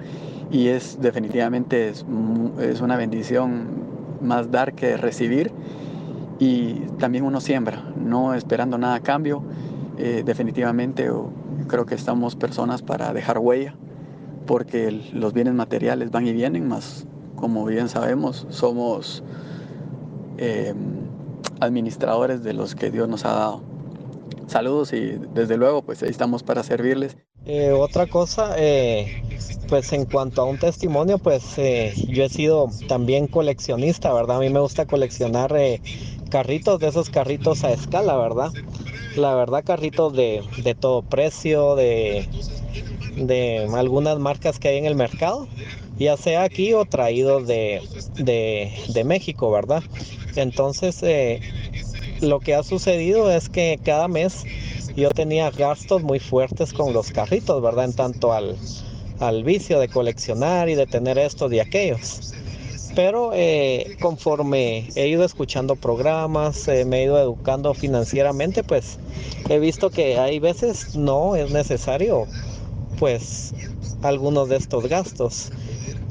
y es definitivamente es, es una bendición más dar que recibir y también uno siembra, no esperando nada a cambio. Eh, definitivamente creo que estamos personas para dejar huella, porque los bienes materiales van y vienen, más como bien sabemos, somos eh, administradores de los que Dios nos ha dado. Saludos y desde luego pues ahí estamos para servirles. Eh, otra cosa, eh, pues en cuanto a un testimonio, pues eh, yo he sido también coleccionista, ¿verdad? A mí me gusta coleccionar carritos, de esos carritos a escala, ¿verdad? La verdad, carritos de, todo precio, de, de algunas marcas que hay en el mercado, ya sea aquí o traídos de, de México, ¿verdad? Entonces, lo que ha sucedido es que cada mes yo tenía gastos muy fuertes con los carritos, ¿verdad? En tanto al, al vicio de coleccionar y de tener estos y aquellos. Pero eh, conforme he ido escuchando programas, eh, me he ido educando financieramente, pues he visto que hay veces no es necesario pues algunos de estos gastos.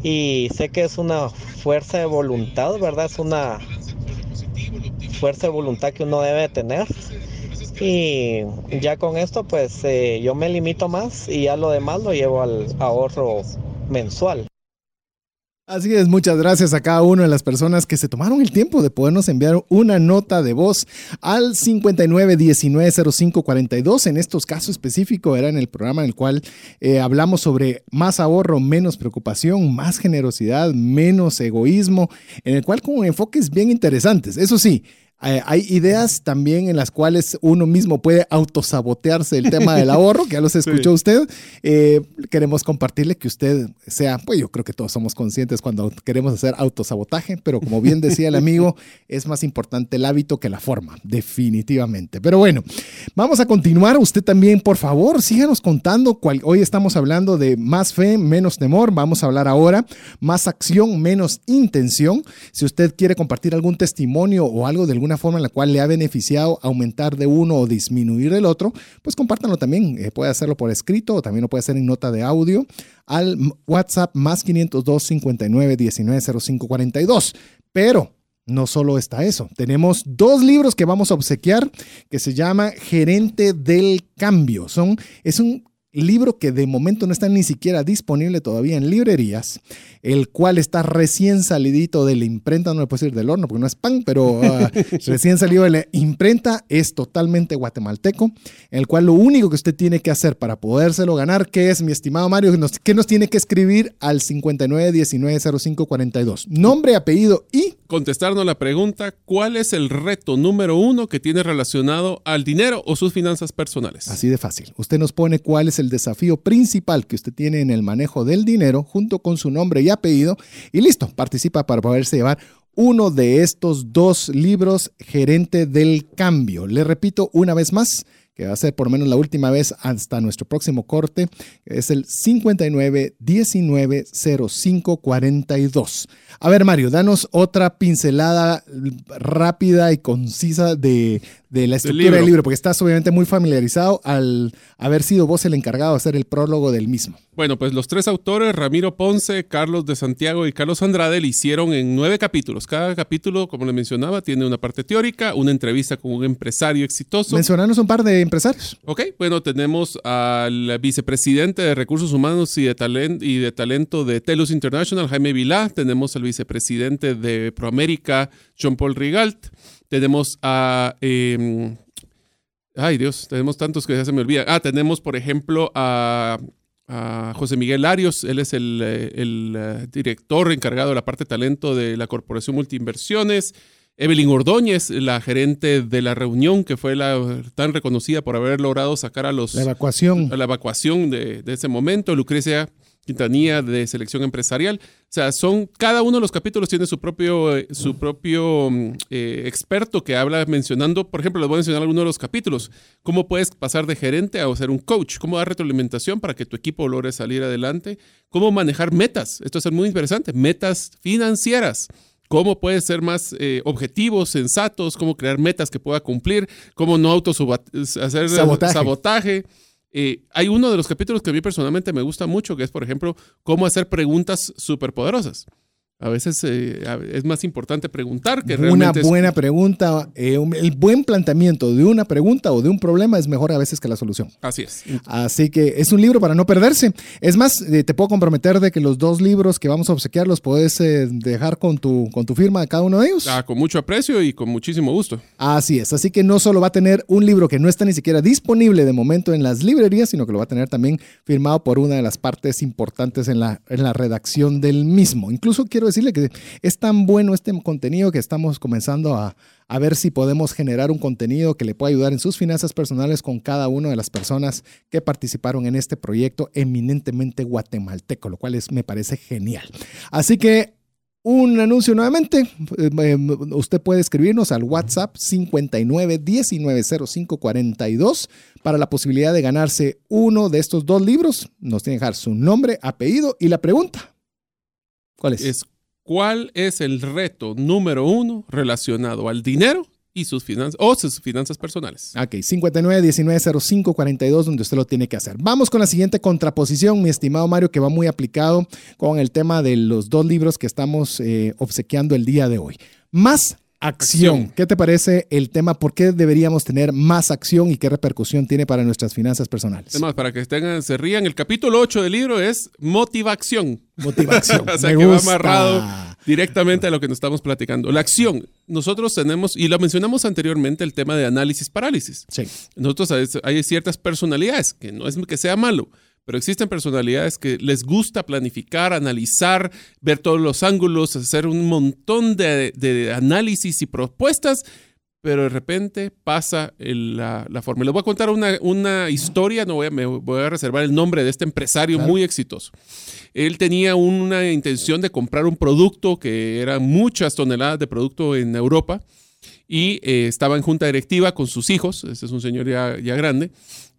Y sé que es una fuerza de voluntad, ¿verdad? Es una fuerza de voluntad que uno debe tener. Y ya con esto pues eh, yo me limito más y ya lo demás lo llevo al ahorro mensual. Así es, muchas gracias a cada una de las personas que se tomaron el tiempo de podernos enviar una nota de voz al 59190542. En estos casos específicos era en el programa en el cual eh, hablamos sobre más ahorro, menos preocupación, más generosidad, menos egoísmo, en el cual con enfoques bien interesantes. Eso sí, eh, hay ideas también en las cuales uno mismo puede autosabotearse el tema del ahorro, que ya los escuchó usted. Eh, queremos compartirle que usted sea, pues yo creo que todos somos conscientes cuando queremos hacer autosabotaje, pero como bien decía el amigo, es más importante el hábito que la forma, definitivamente. Pero bueno, vamos a continuar. Usted también, por favor, síganos contando. Cual, hoy estamos hablando de más fe, menos temor. Vamos a hablar ahora más acción, menos intención. Si usted quiere compartir algún testimonio o algo de algún una forma en la cual le ha beneficiado aumentar de uno o disminuir del otro, pues compártanlo también. Eh, puede hacerlo por escrito o también lo puede hacer en nota de audio al WhatsApp más 502 59 19 05 42. Pero no solo está eso, tenemos dos libros que vamos a obsequiar que se llama Gerente del Cambio. Son, es un libro que de momento no está ni siquiera disponible todavía en librerías, el cual está recién salidito de la imprenta, no le puedo decir del horno porque no es pan, pero ah, recién salido de la imprenta, es totalmente guatemalteco, el cual lo único que usted tiene que hacer para podérselo ganar, que es, mi estimado Mario, que nos, tiene que escribir al 59190542. Nombre, apellido y... Contestarnos la pregunta, ¿cuál es el reto número uno que tiene relacionado al dinero o sus finanzas personales? Así de fácil. Usted nos pone cuál es el desafío principal que usted tiene en el manejo del dinero junto con su nombre y apellido y listo, participa para poderse llevar uno de estos dos libros, Gerente del Cambio. Le repito una vez más, que va a ser por lo menos la última vez hasta nuestro próximo corte, es el 59 19 05 42. A ver, Mario, danos otra pincelada rápida y concisa de, de la estructura del libro. porque estás obviamente muy familiarizado al haber sido vos el encargado de hacer el prólogo del mismo. Bueno, pues los tres autores, Ramiro Ponce, Carlos de Santiago y Carlos Andrade, lo hicieron en nueve capítulos. Cada capítulo, como le mencionaba, tiene una parte teórica, una entrevista con un empresario exitoso. Mencionanos un par de empresarios. Ok, bueno, tenemos al vicepresidente de Recursos Humanos y de, talent, y de Talento de Telus International, Jaime Vilá. Tenemos al vicepresidente de Proamérica, John Paul Rigalt tenemos a... Em, ay Dios, tenemos tantos que ya se me olvida. Ah, tenemos por ejemplo a, José Miguel Arios, él es el, eh, eh, director encargado de la parte de talento de la Corporación Multiinversiones. Evelyn Ordóñez, la gerente de la reunión, que fue la tan reconocida por haber logrado sacar a los... La evacuación. A la evacuación de, de ese momento. Lucrecia Quintanilla de selección empresarial. O sea, son, cada uno de los capítulos tiene su propio, eh, su propio mm, eh, experto que habla mencionando, por ejemplo, les voy a mencionar algunos de los capítulos. Cómo puedes pasar de gerente a ser un coach, cómo dar retroalimentación para que tu equipo logre salir adelante, cómo manejar metas. Esto es muy interesante, metas financieras cómo puedes ser más eh, objetivos, sensatos, cómo crear metas que pueda cumplir, cómo no auto hacer sabotaje. Eh, hay uno de los capítulos que a mí personalmente me gusta mucho, que es, por ejemplo, cómo hacer preguntas superpoderosas. A veces eh, es más importante preguntar que realmente. Una buena pregunta, eh, el buen planteamiento de una pregunta o de un problema es mejor a veces que la solución. Así es. Así que es un libro para no perderse. Es más, eh, te puedo comprometer de que los dos libros que vamos a obsequiar los puedes dejar con tu, con tu firma a cada uno de ellos. Ah, con mucho aprecio y con muchísimo gusto. Así es. Así que no solo va a tener un libro que no está ni siquiera disponible de momento en las librerías, sino que lo va a tener también firmado por una de las partes importantes en la, en la redacción del mismo. Incluso quiero decirle que es tan bueno este contenido que estamos comenzando a, ver si podemos generar un contenido que le pueda ayudar en sus finanzas personales con cada una de las personas que participaron en este proyecto eminentemente guatemalteco, lo cual es, me parece genial. Así que un anuncio nuevamente. Eh, eh, usted puede escribirnos al WhatsApp 59 42 para la posibilidad de ganarse uno de estos dos libros. Nos tiene que dejar su nombre, apellido y la pregunta. ¿Cuál es? Es ¿Cuál es el reto número uno relacionado al dinero y sus finanzas o sus finanzas personales? Ok, 59 19 05 42, donde usted lo tiene que hacer. Vamos con la siguiente contraposición, mi estimado Mario, que va muy aplicado con el tema de los dos libros que estamos eh, obsequiando el día de hoy. Más Acción. Acción. ¿Qué te parece el tema? ¿Por qué deberíamos tener más acción y qué repercusión tiene para nuestras finanzas personales? Es más, para que tengan, se rían, el capítulo 8 del libro es motivación. Motivación. o sea, Me que va gusta. amarrado directamente a lo que nos estamos platicando. La acción. Nosotros tenemos, y lo mencionamos anteriormente, el tema de análisis parálisis. Sí. Nosotros hay, hay ciertas personalidades, que no es que sea malo, pero existen personalidades que les gusta planificar, analizar, ver todos los ángulos, hacer un montón de, de análisis y propuestas, pero de repente pasa el- la, la forma. Les voy a contar una, una historia, no voy a, me voy a reservar el nombre de este empresario Claro. muy exitoso. Él tenía una intención de comprar un producto que eran muchas toneladas de producto en Europa y eh, estaba en junta directiva con sus hijos, este es un señor ya, ya grande,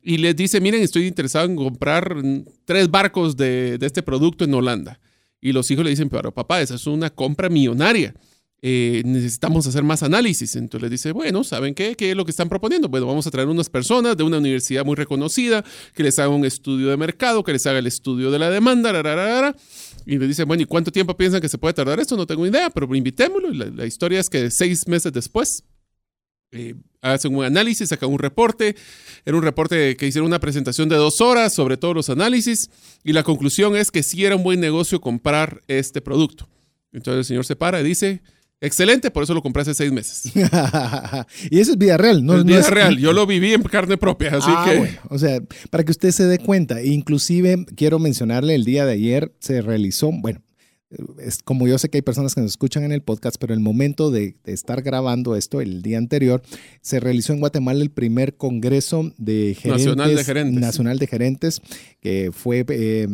y les dice, miren, estoy interesado en comprar tres barcos de, de este producto en Holanda. Y los hijos le dicen, pero papá, esa es una compra millonaria. Eh, necesitamos hacer más análisis. Entonces les dice, bueno, ¿saben qué? ¿Qué es lo que están proponiendo? Bueno, vamos a traer unas personas de una universidad muy reconocida que les haga un estudio de mercado, que les haga el estudio de la demanda, ra, ra, ra, ra. y le dice, bueno, ¿y cuánto tiempo piensan que se puede tardar esto? No tengo idea, pero invitémoslo. La, la historia es que seis meses después eh, hacen un análisis, sacan un reporte. Era un reporte que hicieron una presentación de dos horas sobre todos los análisis y la conclusión es que sí era un buen negocio comprar este producto. Entonces el señor se para y dice, excelente, por eso lo compré hace seis meses. y eso es vida real, ¿no? es no vida es- real, yo lo viví en carne propia, así Ah, que... bueno, o sea, para que usted se dé cuenta, inclusive quiero mencionarle, el día de ayer se realizó, bueno, es como yo sé que hay personas que nos escuchan en el podcast, pero el momento de, de estar grabando esto, el día anterior, se realizó en Guatemala el primer congreso de gerentes, Nacional de gerentes. nacional de gerentes, que fue eh,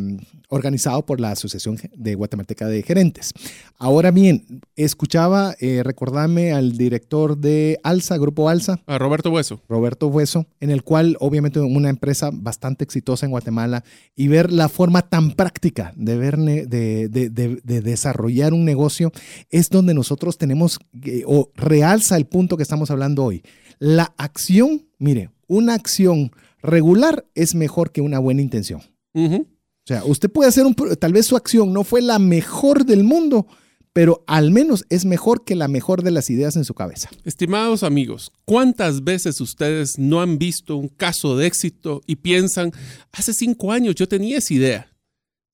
organizado por la Asociación de Guatemalteca de Gerentes. Ahora bien, escuchaba, eh, recordarme al director de Alza, Grupo Alza, A Roberto Hueso. Roberto Hueso, en el cual obviamente una empresa bastante exitosa en Guatemala y ver la forma tan práctica de, ver de, de- de- de desarrollar un negocio es donde nosotros tenemos eh, o realza el punto que estamos hablando hoy. La acción, mire, una acción regular es mejor que una buena intención. Ujú. O sea, usted puede hacer un, tal vez su acción no fue la mejor del mundo, pero al menos es mejor que la mejor de las ideas en su cabeza. Estimados amigos, ¿cuántas veces ustedes no han visto un caso de éxito y piensan, hace cinco años yo tenía esa idea?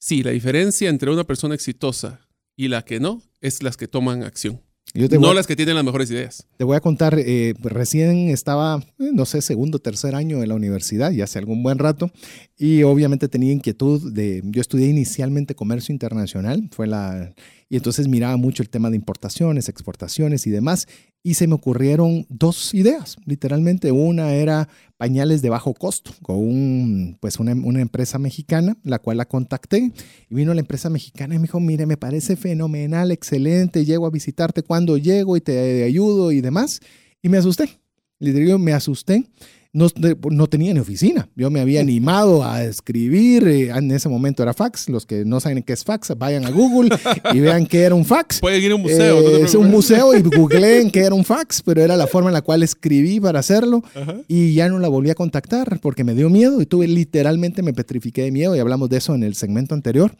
Sí, la diferencia entre una persona exitosa y la que no es las que toman acción, Yo te no a- las que tienen las mejores ideas. Te voy a contar, eh, recién estaba, eh, no sé, segundo, tercer año en la universidad, ya hace algún buen rato, y obviamente tenía inquietud de, yo estudié inicialmente comercio internacional, fue la, y entonces miraba mucho el tema de importaciones, exportaciones y demás, y se me ocurrieron dos ideas, literalmente una era pañales de bajo costo, con un, pues una, empresa mexicana, la cual la contacté, y vino la empresa mexicana y me dijo, mire, me parece fenomenal, excelente, llego a visitarte cuando llego y te ayudo y demás. Y me asusté. Le digo, me asusté. No, no tenía ni oficina. Yo me había animado a escribir. eh, en ese momento era fax. Los que no saben qué es fax, vayan a Google y vean qué era un fax. Pueden ir a un museo. Eh, no es un preocupes. museo y googleen que era un fax, pero era la forma en la cual escribí para hacerlo Ajá. y ya no la volví a contactar porque me dio miedo y tuve literalmente me petrifiqué de miedo y hablamos de eso en el segmento anterior.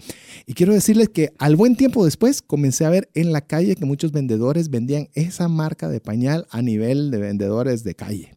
Y quiero decirles que al buen tiempo después comencé a ver en la calle que muchos vendedores vendían esa marca de pañal a nivel de vendedores de calle.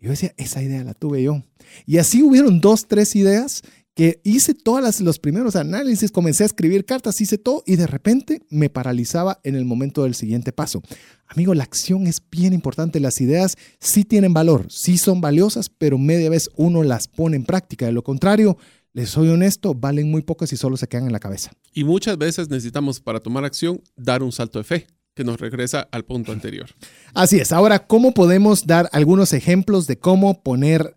Yo decía, esa idea la tuve yo. Y así hubieron dos, tres ideas que hice todas las- los primeros análisis, comencé a escribir cartas, hice todo y de repente me paralizaba en el momento del siguiente paso. Amigo, la acción es bien importante. Las ideas sí tienen valor, sí son valiosas, pero media vez uno las pone en práctica. De lo contrario, les soy honesto, valen muy pocas y solo se quedan en la cabeza. Y muchas veces necesitamos para tomar acción dar un salto de fe que nos regresa al punto anterior. Así es. Ahora, ¿cómo podemos dar algunos ejemplos de cómo poner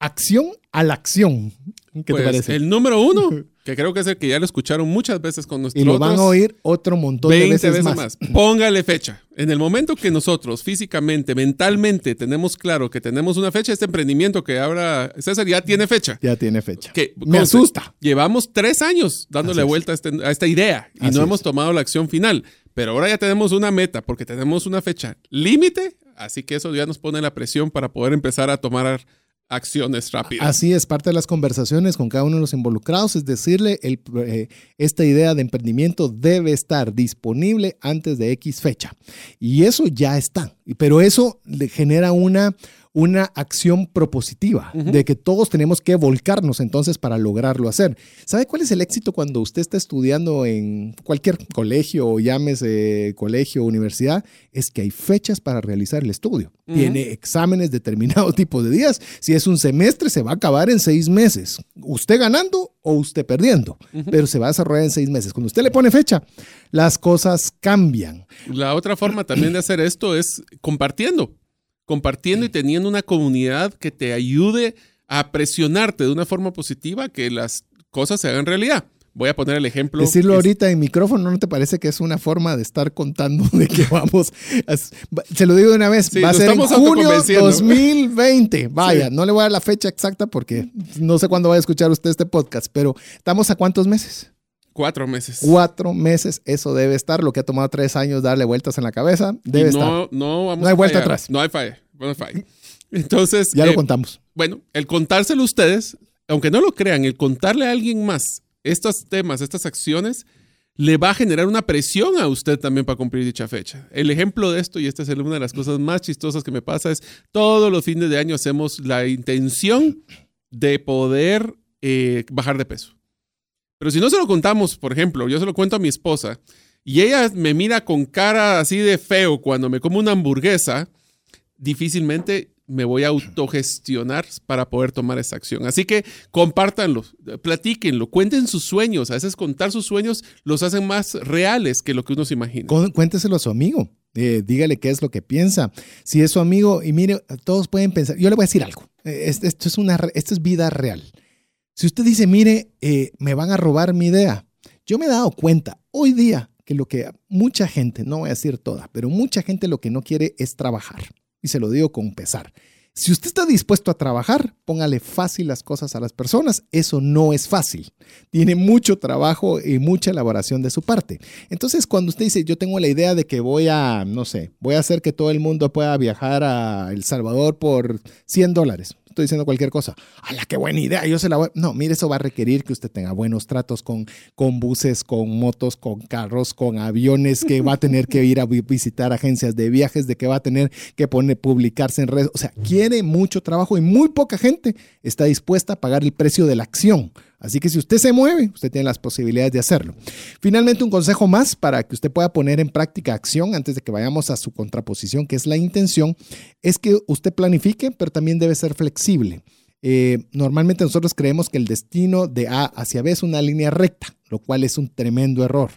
acción a la acción? ¿Qué Pues, te parece? El número uno Que creo que es el que ya lo escucharon muchas veces con nosotros. Y lo van a oír otro montón de 20 veces, veces más. más. Póngale fecha. En el momento que nosotros físicamente, mentalmente tenemos claro que tenemos una fecha, este emprendimiento que ahora César ya tiene fecha. Ya tiene fecha. Que, Me conste, asusta. Llevamos tres años dándole Así vuelta a, este- a esta idea y Así no es. hemos tomado la acción final. Pero ahora ya tenemos una meta porque tenemos una fecha límite, así que eso ya nos pone la presión para poder empezar a tomar acciones rápidas. Así es, parte de las conversaciones con cada uno de los involucrados es decirle, el, eh, esta idea de emprendimiento debe estar disponible antes de X fecha. Y eso ya está. Pero eso le genera una, una acción propositiva de que todos tenemos que volcarnos entonces para lograrlo hacer. ¿Sabe cuál es el éxito cuando usted está estudiando en cualquier colegio o llámese colegio o universidad? Es que hay fechas para realizar el estudio. Tiene exámenes determinados tipos de días. Si es un semestre, se va a acabar en seis meses. Usted ganando o usted perdiendo, pero se va a desarrollar en seis meses. Cuando usted le pone fecha, las cosas cambian. La otra forma también de hacer esto es compartiendo. Compartiendo y teniendo una comunidad que te ayude a presionarte de una forma positiva que las cosas se hagan realidad. Voy a poner el ejemplo. Decirlo Es- ahorita en micrófono, ¿no te parece que es una forma de estar contando de que vamos? a- se lo digo de una vez, Sí, va a ser en junio autoconvenciendo. 2020. Vaya, Sí. no le voy a dar la fecha exacta porque no sé cuándo va a escuchar usted este podcast, pero ¿estamos a cuántos meses? Cuatro meses. Cuatro meses, eso debe estar. Lo que ha tomado tres años darle vueltas en la cabeza, Y debe no, estar. no vamos No hay a vuelta fallar. atrás. No hay falla. Falla. Entonces, Ya eh, lo contamos. bueno, el contárselo a ustedes, aunque no lo crean, el contarle a alguien más estos temas, estas acciones, le va a generar una presión a usted también para cumplir dicha fecha. El ejemplo de esto, y esta es una de las cosas más chistosas que me pasa, es todos los fines de año hacemos la intención de poder eh, bajar de peso. Pero si no se lo contamos, por ejemplo, yo se lo cuento a mi esposa y ella me mira con cara así de feo cuando me como una hamburguesa, difícilmente me voy a autogestionar para poder tomar esa acción. Así que compártanlo, platíquenlo, cuenten sus sueños. A veces contar sus sueños los hacen más reales que lo que uno se imagina. Cu- Cuénteselo a su amigo. Eh, dígale qué es lo que piensa. Si es su amigo, y mire, todos pueden pensar. Yo le voy a decir algo. Eh, es- Esto es, una, esto es vida real. Si usted dice, mire, eh, me van a robar mi idea, yo me he dado cuenta hoy día que lo que mucha gente, no voy a decir toda, pero mucha gente lo que no quiere es trabajar. Y se lo digo con pesar. Si usted está dispuesto a trabajar, póngale fácil las cosas a las personas. Eso no es fácil. Tiene mucho trabajo y mucha elaboración de su parte. Entonces, cuando usted dice, yo tengo la idea de que voy a, no sé, voy a hacer que todo el mundo pueda viajar a El Salvador por 100 dólares. Estoy diciendo cualquier cosa. ¡Hala, qué buena idea! Yo se la voy. No, mire, eso va a requerir que usted tenga buenos tratos con, con buses, con motos, con carros, con aviones, que va a tener que ir a vi- visitar agencias de viajes, de que va a tener que poner, publicarse en redes. O sea, quiere mucho trabajo y muy poca gente está dispuesta a pagar el precio de la acción. Así que si usted se mueve, usted tiene las posibilidades de hacerlo. Finalmente, un consejo más para que usted pueda poner en práctica acción antes de que vayamos a su contraposición, que es la intención, es que usted planifique, pero también debe ser flexible. Eh, normalmente nosotros creemos que el destino de A hacia B es una línea recta, lo cual es un tremendo error.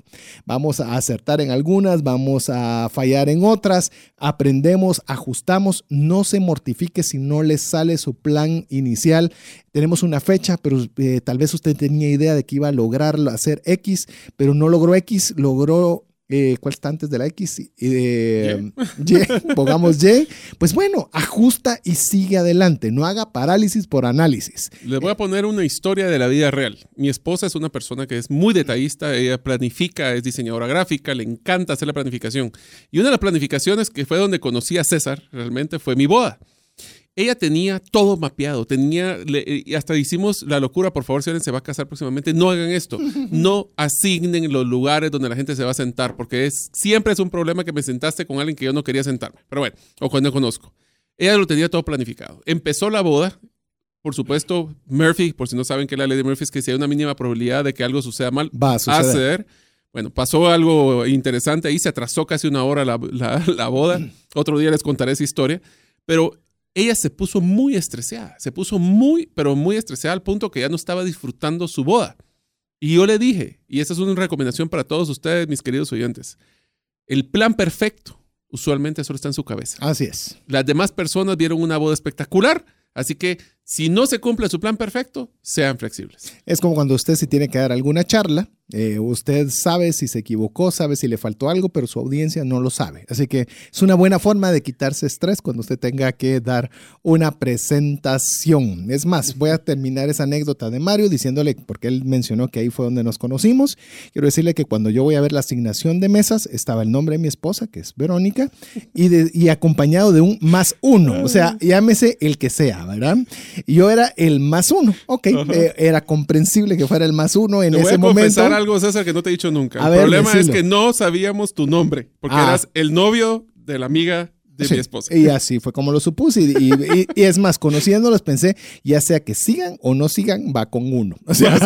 Vamos a acertar en algunas, vamos a fallar en otras, aprendemos, ajustamos, no se mortifique si no le sale su plan inicial. Tenemos una fecha, pero eh, tal vez usted tenía idea de que iba a lograr hacer X, pero no logró X, logró eh, ¿cuál está antes de la X? Eh, y, pongamos Y. Pues bueno, ajusta y sigue adelante. No haga parálisis por análisis. Les voy a poner una historia de la vida real. Mi esposa es una persona que es muy detallista, ella planifica, es diseñadora gráfica, le encanta hacer la planificación. Y una de las planificaciones que fue donde conocí a César realmente fue mi boda. Ella tenía todo mapeado, tenía, le- y hasta hicimos la locura, por favor, si alguien se va a casar próximamente, no hagan esto, no asignen los lugares donde la gente se va a sentar, porque es, siempre es un problema que me sentaste con alguien que yo no quería sentarme, pero bueno, o cuando conozco. Ella lo tenía todo planificado. Empezó la boda, por supuesto, Murphy, por si no saben que la ley de Murphy es que si hay una mínima probabilidad de que algo suceda mal, Va a suceder. Bueno, pasó algo interesante ahí, se atrasó casi una hora la, la- la boda. Otro día les contaré esa historia. Pero ella se puso muy estresada, se puso muy, pero muy estresada al punto que ya no estaba disfrutando su boda. Y yo le dije, y esta es una recomendación para todos ustedes, mis queridos oyentes, el plan perfecto usualmente solo está en su cabeza. Así es. Las demás personas vieron una boda espectacular, así que Si no se cumple su plan perfecto, sean flexibles. Es como cuando usted si tiene que dar alguna charla, eh, usted sabe si se equivocó, sabe si le faltó algo, pero su audiencia no lo sabe. Así que es una buena forma de quitarse estrés cuando usted tenga que dar una presentación. Es más, voy a terminar esa anécdota de Mario diciéndole, porque él mencionó que ahí fue donde nos conocimos. Quiero decirle que cuando yo voy a ver la asignación de mesas, estaba el nombre de mi esposa, que es Verónica, y, acompañado de un más uno. O sea, llámese el que sea, ¿verdad? Yo era el más uno. Ok, eh, era comprensible que fuera el más uno en Te voy ese a momento. confesar algo, César, que no te he dicho nunca. A el ver, problema es que no sabíamos tu nombre, porque Ah. eras el novio de la amiga de Sí, mi esposa. Y así fue como lo supuse. Y, y- y- y es más, conociéndolos pensé, ya sea que sigan o no sigan, va con uno. O sea, Así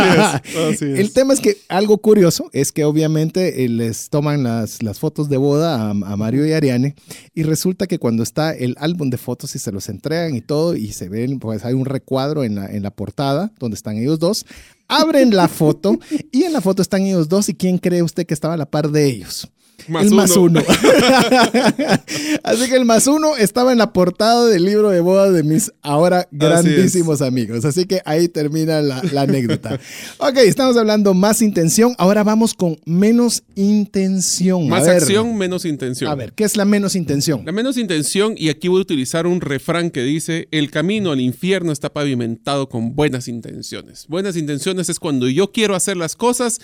es, así es. El tema es que algo curioso es que obviamente eh, les toman las, las fotos de boda a, a Mario y Ariane y resulta que cuando está el álbum de fotos y se los entregan y todo y se ven, pues hay un recuadro en la, en la portada donde están ellos dos. Abren la foto y en la foto están ellos dos y ¿quién cree usted que estaba a la par de ellos? Más el más uno. uno. Así que el más uno estaba en la portada del libro de boda de mis ahora grandísimos amigos. Así que ahí termina la, la anécdota. Ok, estamos hablando más intención. Ahora vamos con menos intención. A Más ver, acción, menos intención. A ver, ¿qué es la menos intención? La menos intención, y aquí voy a utilizar un refrán que dice, el camino al infierno está pavimentado con buenas intenciones. Buenas intenciones es cuando yo quiero hacer las cosas,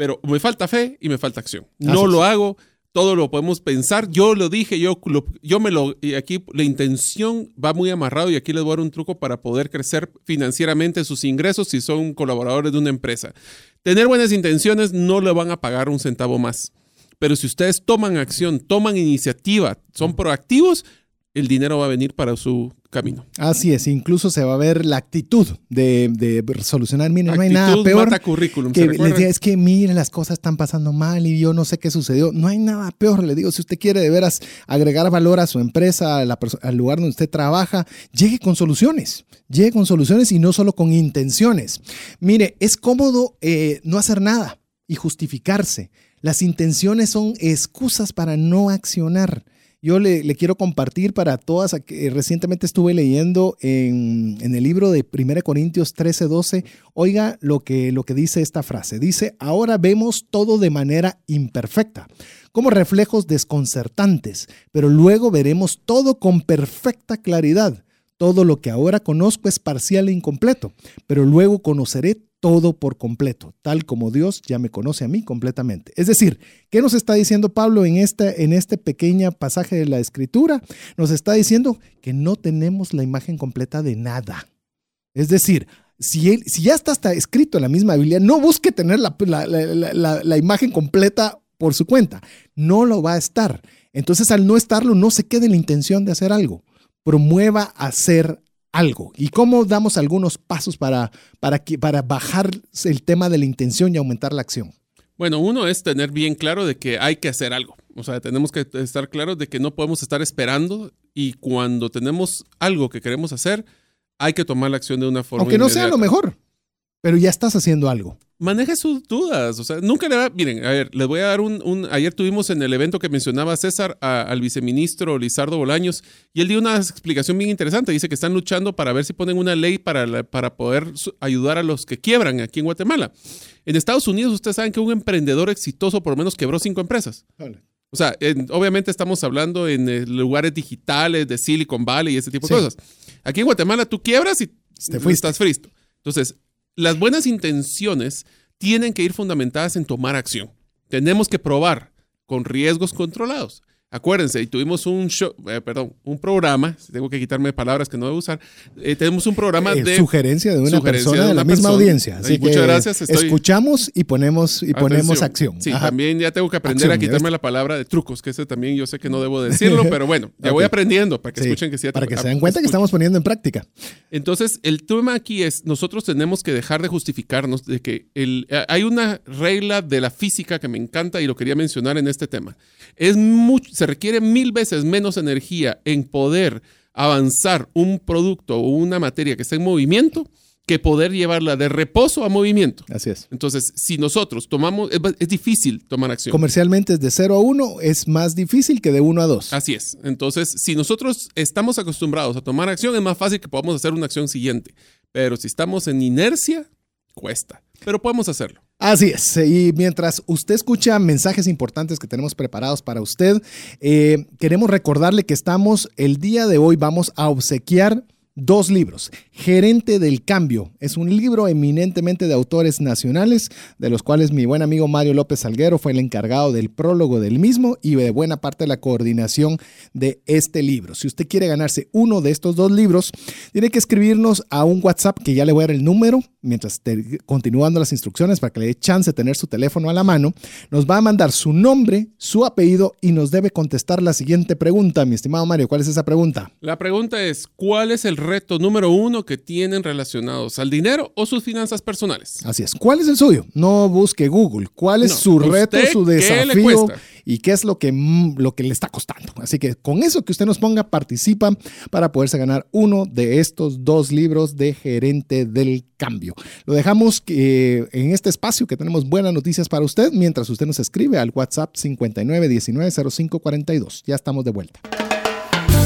pero me falta fe y me falta acción. No Así es. lo hago, todo lo podemos pensar. Yo lo dije, yo, lo- yo me lo... Y aquí la intención va muy amarrado y aquí les voy a dar un truco para poder crecer financieramente sus ingresos si son colaboradores de una empresa. Tener buenas intenciones no le van a pagar un centavo más. Pero si ustedes toman acción, toman iniciativa, son proactivos, el dinero va a venir para su camino. Así es, incluso se va a ver la actitud de, de solucionar. Miren, no hay nada peor. mata currículum, que ¿se les diga, es que miren, las cosas están pasando mal y yo no sé qué sucedió. No hay nada peor, le digo, si usted quiere de veras agregar valor a su empresa, a la perso- al lugar donde usted trabaja, llegue con soluciones, llegue con soluciones y no solo con intenciones. Mire, es cómodo eh, no hacer nada y justificarse. Las intenciones son excusas para no accionar. Yo le, quiero compartir para todas, eh, recientemente estuve leyendo en, en el libro de 1 Corintios 13, 12, oiga lo que, lo que dice esta frase. Dice, ahora vemos todo de manera imperfecta, como reflejos desconcertantes, pero luego veremos todo con perfecta claridad. Todo lo que ahora conozco es parcial e incompleto, pero luego conoceré todo por completo, tal como Dios ya me conoce a mí completamente. Es decir, ¿qué nos está diciendo Pablo en este, en este pequeño pasaje de la escritura? Nos está diciendo que no tenemos la imagen completa de nada. Es decir, si, ya está, está escrito en la misma Biblia, no busque tener la, la imagen completa por su cuenta. No lo va a estar. Entonces, al no estarlo, no se quede en la intención de hacer algo. Promueva hacer algo. ¿Y cómo damos algunos pasos para, para, que, para bajar el tema de la intención y aumentar la acción? Bueno, uno es tener bien claro de que hay que hacer algo. O sea, tenemos que estar claros de que no podemos estar esperando y cuando tenemos algo que queremos hacer, hay que tomar la acción de una forma. Aunque no inmediata. sea lo mejor, pero ya estás haciendo algo. Maneje sus dudas. O sea, nunca le va. Miren, a ver, les voy a dar un. un ayer tuvimos en el evento que mencionaba César a, al viceministro Lizardo Bolaños y él dio una explicación bien interesante. Dice que están luchando para ver si ponen una ley para, la, para poder ayudar a los que quiebran aquí en Guatemala. En Estados Unidos, ustedes saben que un emprendedor exitoso por lo menos quebró cinco empresas. Vale. O sea, en, obviamente estamos hablando en eh, lugares digitales de Silicon Valley y ese tipo sí. de cosas. Aquí en Guatemala tú quiebras y Te fuiste. estás fristo. Entonces, las buenas intenciones tienen que ir fundamentadas en tomar acción. Tenemos que probar con riesgos controlados. Acuérdense, y tuvimos un show, eh, perdón, un programa, tengo que quitarme palabras que no debo usar, eh, tenemos un programa eh, de... Sugerencia de una sugerencia persona de, la misma audiencia. Así muchas que gracias. Estoy... Escuchamos y ponemos, y ponemos acción. Sí, Ajá. también ya tengo que aprender acción, a quitarme la palabra de trucos, que ese también yo sé que no debo decirlo, pero bueno, ya okay. voy aprendiendo para que sí, escuchen que sí. Para que se den cuenta que estamos poniendo en práctica. Entonces, el tema aquí es, nosotros tenemos que dejar de justificarnos de que el, hay una regla de la física que me encanta y lo quería mencionar en este tema. Es mucho, se requiere mil veces menos energía en poder avanzar un producto o una materia que está en movimiento que poder llevarla de reposo a movimiento. Así es. Entonces, si nosotros tomamos, es, es difícil tomar acción. Comercialmente es de 0 a 1, es más difícil que de 1 a 2. Así es. Entonces, si nosotros estamos acostumbrados a tomar acción, es más fácil que podamos hacer una acción siguiente. Pero si estamos en inercia, cuesta. Pero podemos hacerlo. Así es. Y mientras usted escucha mensajes importantes que tenemos preparados para usted, eh, queremos recordarle que estamos, el día de hoy vamos a obsequiar dos libros. Gerente del Cambio es un libro eminentemente de autores nacionales, de los cuales mi buen amigo Mario López Salguero fue el encargado del prólogo del mismo y de buena parte de la coordinación de este libro. Si usted quiere ganarse uno de estos dos libros, tiene que escribirnos a un WhatsApp que ya le voy a dar el número mientras te, continuando las instrucciones para que le dé chance de tener su teléfono a la mano. Nos va a mandar su nombre, su apellido y nos debe contestar la siguiente pregunta, mi estimado Mario. ¿Cuál es esa pregunta? La pregunta es, ¿cuál es el reto número uno que tienen relacionados al dinero o sus finanzas personales? Así es. ¿Cuál es el suyo? No busque Google. ¿Cuál es No, su reto, ¿usted su desafío y qué es lo que, mm, lo que le está costando? Así que con eso que usted nos ponga, participa para poderse ganar uno de estos dos libros de gerente del cambio. Lo dejamos eh, en este espacio que tenemos buenas noticias para usted mientras usted nos escribe al WhatsApp 59190542. Ya estamos de vuelta.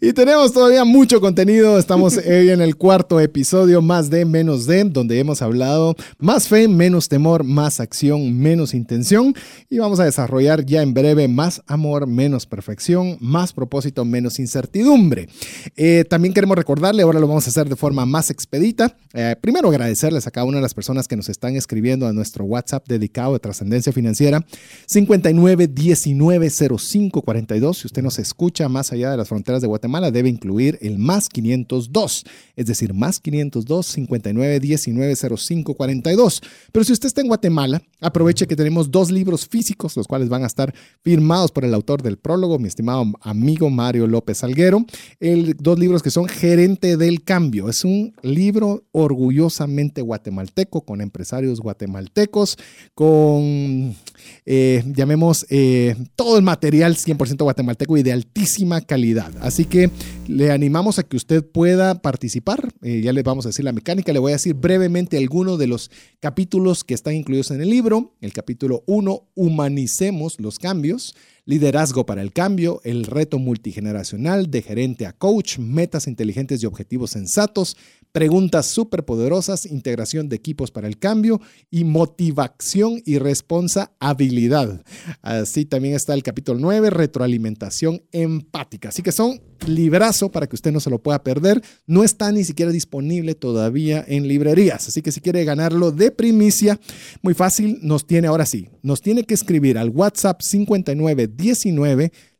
Y tenemos todavía mucho contenido. Estamos hoy en el cuarto episodio más de menos de, donde hemos hablado más fe, menos temor, más acción, menos intención. Y vamos a desarrollar ya en breve más amor, menos perfección, más propósito, menos incertidumbre. Eh, también queremos recordarle, ahora lo vamos a hacer de forma más expedita. Eh, primero agradecerles a cada una de las personas que nos están escribiendo a nuestro WhatsApp dedicado de trascendencia financiera 59190542. Si usted nos escucha más allá de las fronteras de Guatemala, debe incluir el más 502, es decir, más 502 59 19 05 42. Pero si usted está en Guatemala, aproveche que tenemos dos libros físicos, los cuales van a estar firmados por el autor del prólogo, mi estimado amigo Mario López Salguero. El, dos libros que son Gerente del Cambio. Es un libro orgullosamente guatemalteco, con empresarios guatemaltecos, con, eh, llamemos, eh, todo el material 100% guatemalteco y de altísima calidad. Así que le animamos a que usted pueda participar. Eh, ya le vamos a decir la mecánica, le voy a decir brevemente algunos de los capítulos que están incluidos en el libro. El capítulo 1, Humanicemos los cambios. Liderazgo para el cambio, el reto multigeneracional de gerente a coach, metas inteligentes y objetivos sensatos, preguntas superpoderosas, integración de equipos para el cambio y motivación y responsabilidad. Así también está el capítulo 9, retroalimentación empática. Así que son librazo para que usted no se lo pueda perder. No está ni siquiera disponible todavía en librerías. Así que si quiere ganarlo de primicia, muy fácil, nos tiene ahora sí, nos tiene que escribir al WhatsApp 59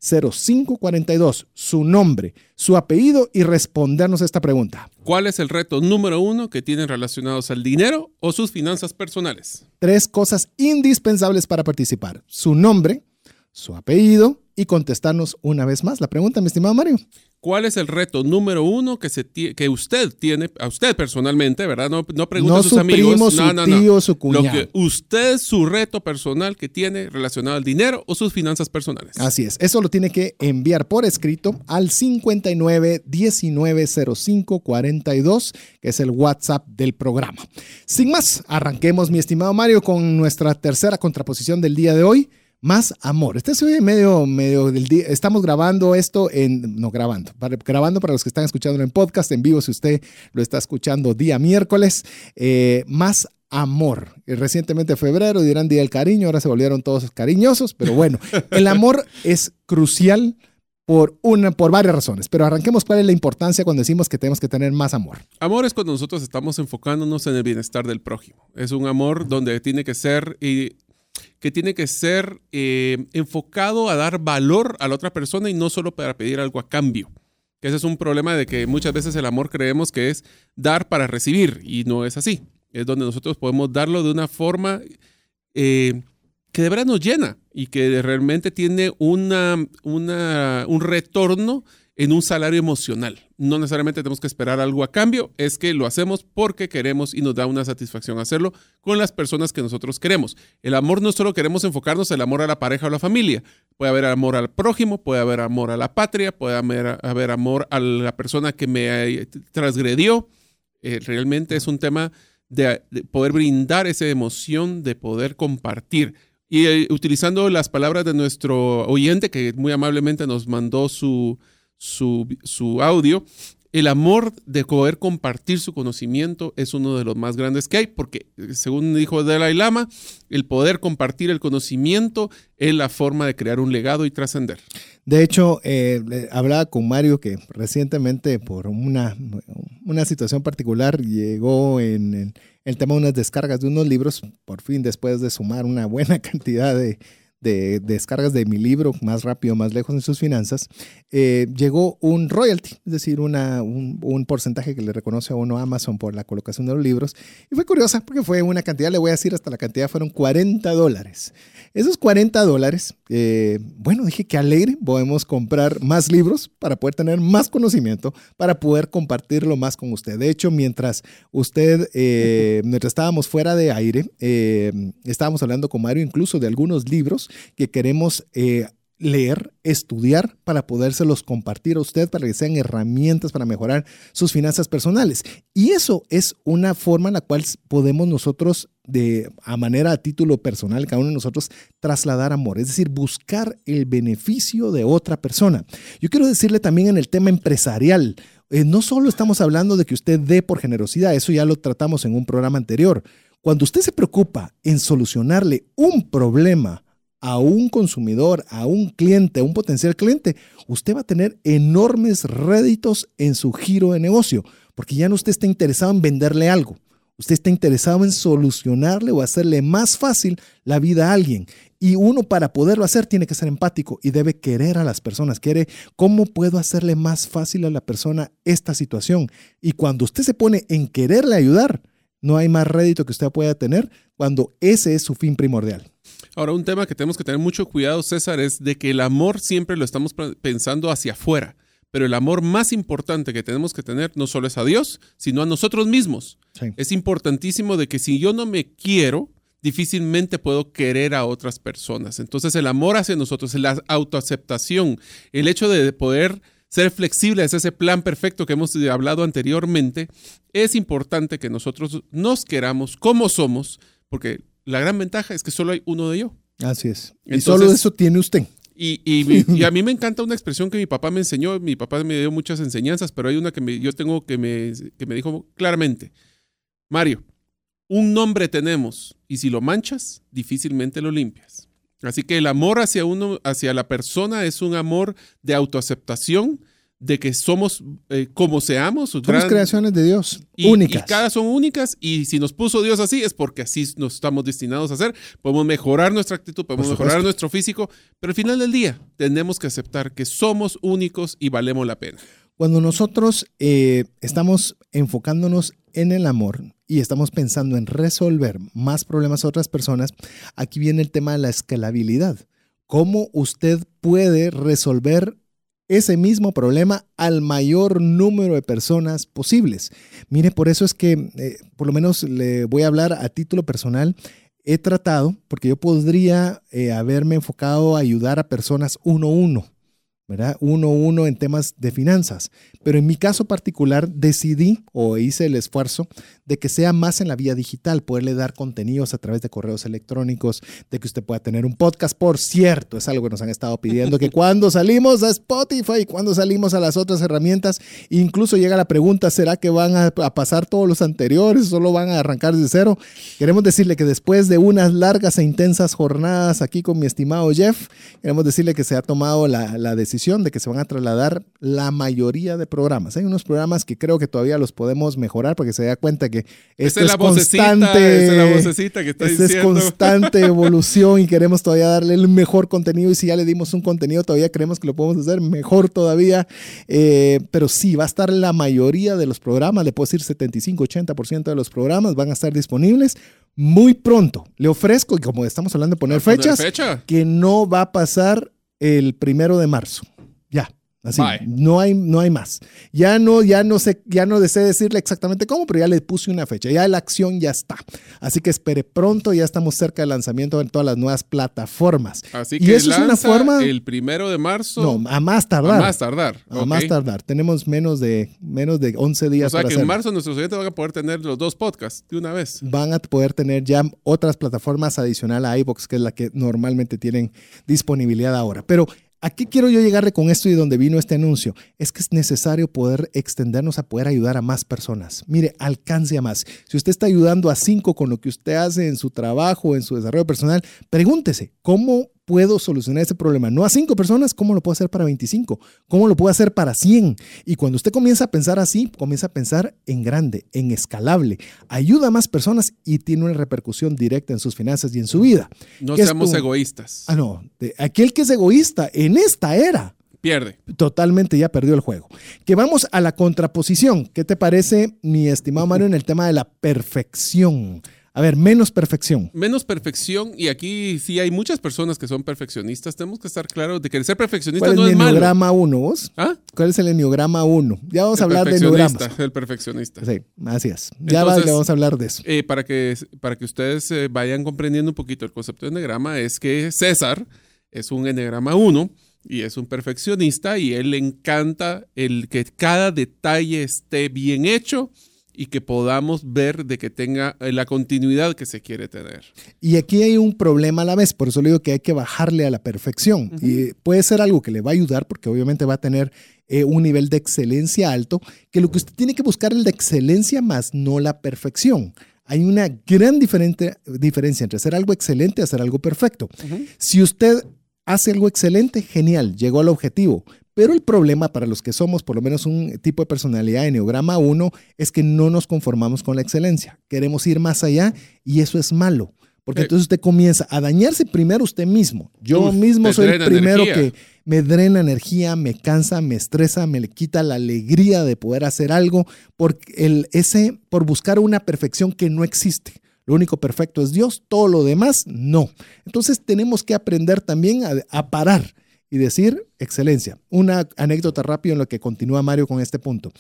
6919-0542, su nombre, su apellido y respondernos esta pregunta. ¿Cuál es el reto número uno que tienen relacionados al dinero o sus finanzas personales? Tres cosas indispensables para participar. Su nombre, su apellido y contestarnos una vez más la pregunta, mi estimado Mario. ¿Cuál es el reto número uno que, se que usted tiene, a usted personalmente, ¿verdad? No, no pregunte a sus amigos. no, su no, tío, su cuñado. Lo que usted, su reto personal que tiene relacionado al dinero o sus finanzas personales. Así es. Eso lo tiene que enviar por escrito al 59 19 05 42, que es el WhatsApp del programa. Sin más, arranquemos, mi estimado Mario, con nuestra tercera contraposición del día de hoy más amor. Este es medio, medio del día. Estamos grabando esto en, no grabando, grabando para los que están escuchando en podcast en vivo, si usted lo está escuchando día miércoles, eh, más amor. Recientemente febrero dirán Día del Cariño, ahora se volvieron todos cariñosos, pero bueno, el amor es crucial por, una, por varias razones, pero arranquemos cuál es la importancia cuando decimos que tenemos que tener más amor. Amor es cuando nosotros estamos enfocándonos en el bienestar del prójimo. Es un amor donde tiene que ser y que tiene que ser eh, enfocado a dar valor a la otra persona y no solo para pedir algo a cambio. Que ese es un problema de que muchas veces el amor creemos que es dar para recibir y no es así. Es donde nosotros podemos darlo de una forma eh, que de verdad nos llena y que realmente tiene una, un retorno en un salario emocional. No necesariamente tenemos que esperar algo a cambio, es que lo hacemos porque queremos y nos da una satisfacción hacerlo con las personas que nosotros queremos. El amor no solo queremos enfocarnos en el amor a la pareja o la familia, puede haber amor al prójimo, puede haber amor a la patria, puede haber, amor a la persona que me transgredió. Eh, realmente es un tema de, poder brindar esa emoción, de poder compartir. Y eh, utilizando las palabras de nuestro oyente que muy amablemente nos mandó su, su, audio, el amor de poder compartir su conocimiento es uno de los más grandes que hay, porque según dijo Dalai Lama, el poder compartir el conocimiento es la forma de crear un legado y trascender. De hecho, eh, hablaba con Mario que recientemente por una, una situación particular llegó en el tema de unas descargas de unos libros, por fin después de sumar una buena cantidad de, de, descargas de mi libro, Más rápido, más lejos en sus finanzas, eh, llegó un royalty, es decir, una, un, porcentaje que le reconoce a uno Amazon por la colocación de los libros. Y fue curiosa porque fue una cantidad, le voy a decir hasta la cantidad, fueron 40 dólares. Esos 40 dólares, eh, bueno, dije que alegre, podemos comprar más libros para poder tener más conocimiento, para poder compartirlo más con usted. De hecho, mientras usted, eh, mientras estábamos fuera de aire, estábamos hablando con Mario incluso de algunos libros que queremos eh, leer, estudiar para podérselos compartir a usted, para que sean herramientas para mejorar sus finanzas personales. Y eso es una forma en la cual podemos nosotros, de, a manera a título personal, cada uno de nosotros, trasladar amor, es decir, buscar el beneficio de otra persona. Yo quiero decirle también en el tema empresarial, eh, no solo estamos hablando de que usted dé por generosidad, eso ya lo tratamos en un programa anterior. Cuando usted se preocupa en solucionarle un problema, a un consumidor, a un cliente, a un potencial cliente, usted va a tener enormes réditos en su giro de negocio, porque ya no usted está interesado en venderle algo. Usted está interesado en solucionarle o hacerle más fácil la vida a alguien. Y uno para poderlo hacer tiene que ser empático y debe querer a las personas. Quiere cómo puedo hacerle más fácil a la persona esta situación. Y cuando usted se pone en quererle ayudar, no hay más rédito que usted pueda tener cuando ese es su fin primordial. Ahora, un tema que tenemos que tener mucho cuidado, César, es de que el amor siempre lo estamos pensando hacia afuera, pero el amor más importante que tenemos que tener no solo es a Dios, sino a nosotros mismos. Es importantísimo de que si yo no me quiero, difícilmente puedo querer a otras personas. Entonces, el amor hacia nosotros, la autoaceptación, el hecho de poder ser flexible es ese plan perfecto que hemos hablado anteriormente, es importante que nosotros nos queramos como somos, porque la gran ventaja es que solo hay uno de yo. Así es. y solo eso tiene usted. Y, a mí me encanta una expresión que mi papá me enseñó. Mi papá me dio muchas enseñanzas, pero hay una que yo tengo que me, que me dijo claramente. Mario, un nombre tenemos y si lo manchas, difícilmente lo limpias. Así que el amor hacia uno, hacia la persona es un amor de autoaceptación, de que somos eh, como seamos. Somos gran- creaciones de Dios, y, únicas. Y cada son únicas y si nos puso Dios así es porque así nos estamos destinados a hacer. Podemos mejorar nuestra actitud, podemos mejorar nuestro físico, pero al final del día tenemos que aceptar que somos únicos y valemos la pena. Cuando nosotros eh, estamos enfocándonos en el amor y estamos pensando en resolver más problemas a otras personas, aquí viene el tema de la escalabilidad. ¿Cómo usted puede resolver ese mismo problema al mayor número de personas posibles? Mire, por eso es que, eh, por lo menos le voy a hablar a título personal, he tratado, porque yo podría eh, haberme enfocado a ayudar a personas uno a uno. ¿Verdad? Uno a uno en temas de finanzas. Pero en mi caso particular decidí o hice el esfuerzo de que sea más en la vía digital, poderle dar contenidos a través de correos electrónicos, de que usted pueda tener un podcast. Por cierto, es algo que nos han estado pidiendo, que cuando salimos a Spotify, cuando salimos a las otras herramientas, incluso llega la pregunta, ¿será que van a, pasar todos los anteriores? ¿Solo van a arrancar desde cero? Queremos decirle que después de unas largas e intensas jornadas aquí con mi estimado Jeff, queremos decirle que se ha tomado la, la decisión de que se van a trasladar la mayoría de programas. Hay unos programas que creo que todavía los podemos mejorar porque se da cuenta que esto Esa es la constante. es la vocecita que está Esta es constante evolución y queremos todavía darle el mejor contenido y si ya le dimos un contenido todavía creemos que lo podemos hacer mejor todavía. Eh, pero sí, va a estar la mayoría de los programas, le puedo decir 75-80% de los programas van a estar disponibles muy pronto. Le ofrezco, y como estamos hablando de poner ¿Va a poner fechas, fecha? que no va a pasar el primero de marzo. Así, Bye. no hay, no hay más. Ya no, ya no sé, ya no deseo decirle exactamente cómo, pero ya le puse una fecha. Ya la acción ya está. Así que espere pronto, ya estamos cerca del lanzamiento en todas las nuevas plataformas. Así y que eso es una forma. el primero de marzo. no, a más a tardar. más tardar. A más tardar. Tenemos menos de, menos de 11 días O sea para que en hacerlo. marzo nuestros oyentes van a poder tener los dos podcasts de una vez. van a poder tener ya otras plataformas adicional a iBox, que es la que normalmente tienen disponibilidad ahora. Pero ¿a qué quiero yo llegarle con esto y donde vino este anuncio? Es que es necesario poder extendernos a poder ayudar a más personas. Mire, alcance a más. Si usted está ayudando a cinco con lo que usted hace en su trabajo, en su desarrollo personal, pregúntese, ¿cómo puedo solucionar ese problema? No a cinco personas, ¿cómo lo puedo hacer para 25? ¿Cómo lo puedo hacer para 100? Y cuando usted comienza a pensar así, comienza a pensar en grande, en escalable. Ayuda a más personas y tiene una repercusión directa en sus finanzas y en su vida. No ¿Qué es seamos tu- egoístas. Ah, no. de- aquel que es egoísta en esta era Pierde. totalmente ya perdió el juego. Que vamos a la contraposición. ¿Qué te parece, mi estimado Mario, en el tema de la perfección? A ver, menos perfección. Menos perfección, y aquí sí hay muchas personas que son perfeccionistas. Tenemos que estar claros de que el ser perfeccionista ¿Cuál es no el es malo. enneograma 1, vos? ¿Ah? ¿Cuál es el enneograma 1? Ya vamos a hablar de enneogramas. El perfeccionista. Sí, así es. Ya va- Entonces- ya vamos a hablar de eso. Eh, para, que, para que ustedes eh, vayan comprendiendo un poquito el concepto de enneagrama, es que César es un enneagrama 1 y es un perfeccionista y él le encanta el que cada detalle esté bien hecho y que podamos ver de que tenga eh, la continuidad que se quiere tener. Y aquí hay un problema a la vez, por eso le digo que hay que bajarle a la perfección. Y puede ser algo que le va a ayudar porque obviamente va a tener eh, un nivel de excelencia alto, que lo que usted tiene que buscar es la excelencia más no la perfección. Hay una gran diferente, diferencia entre hacer algo excelente y hacer algo perfecto. Si usted hace algo excelente, genial, llegó al objetivo. Pero el problema para los que somos por lo menos un tipo de personalidad de Neograma 1 es que no nos conformamos con la excelencia. Queremos ir más allá y eso es malo. Porque Sí. entonces usted comienza a dañarse primero usted mismo. Yo Uf, mismo soy el primero energía. que me drena energía, me cansa, me estresa, me le quita la alegría de poder hacer algo por, el, ese, por buscar una perfección que no existe. Lo único perfecto es Dios, todo lo demás no. Entonces tenemos que aprender también a, a parar y decir excelencia. Una anécdota rápida en lo que continúa Mario con este punto.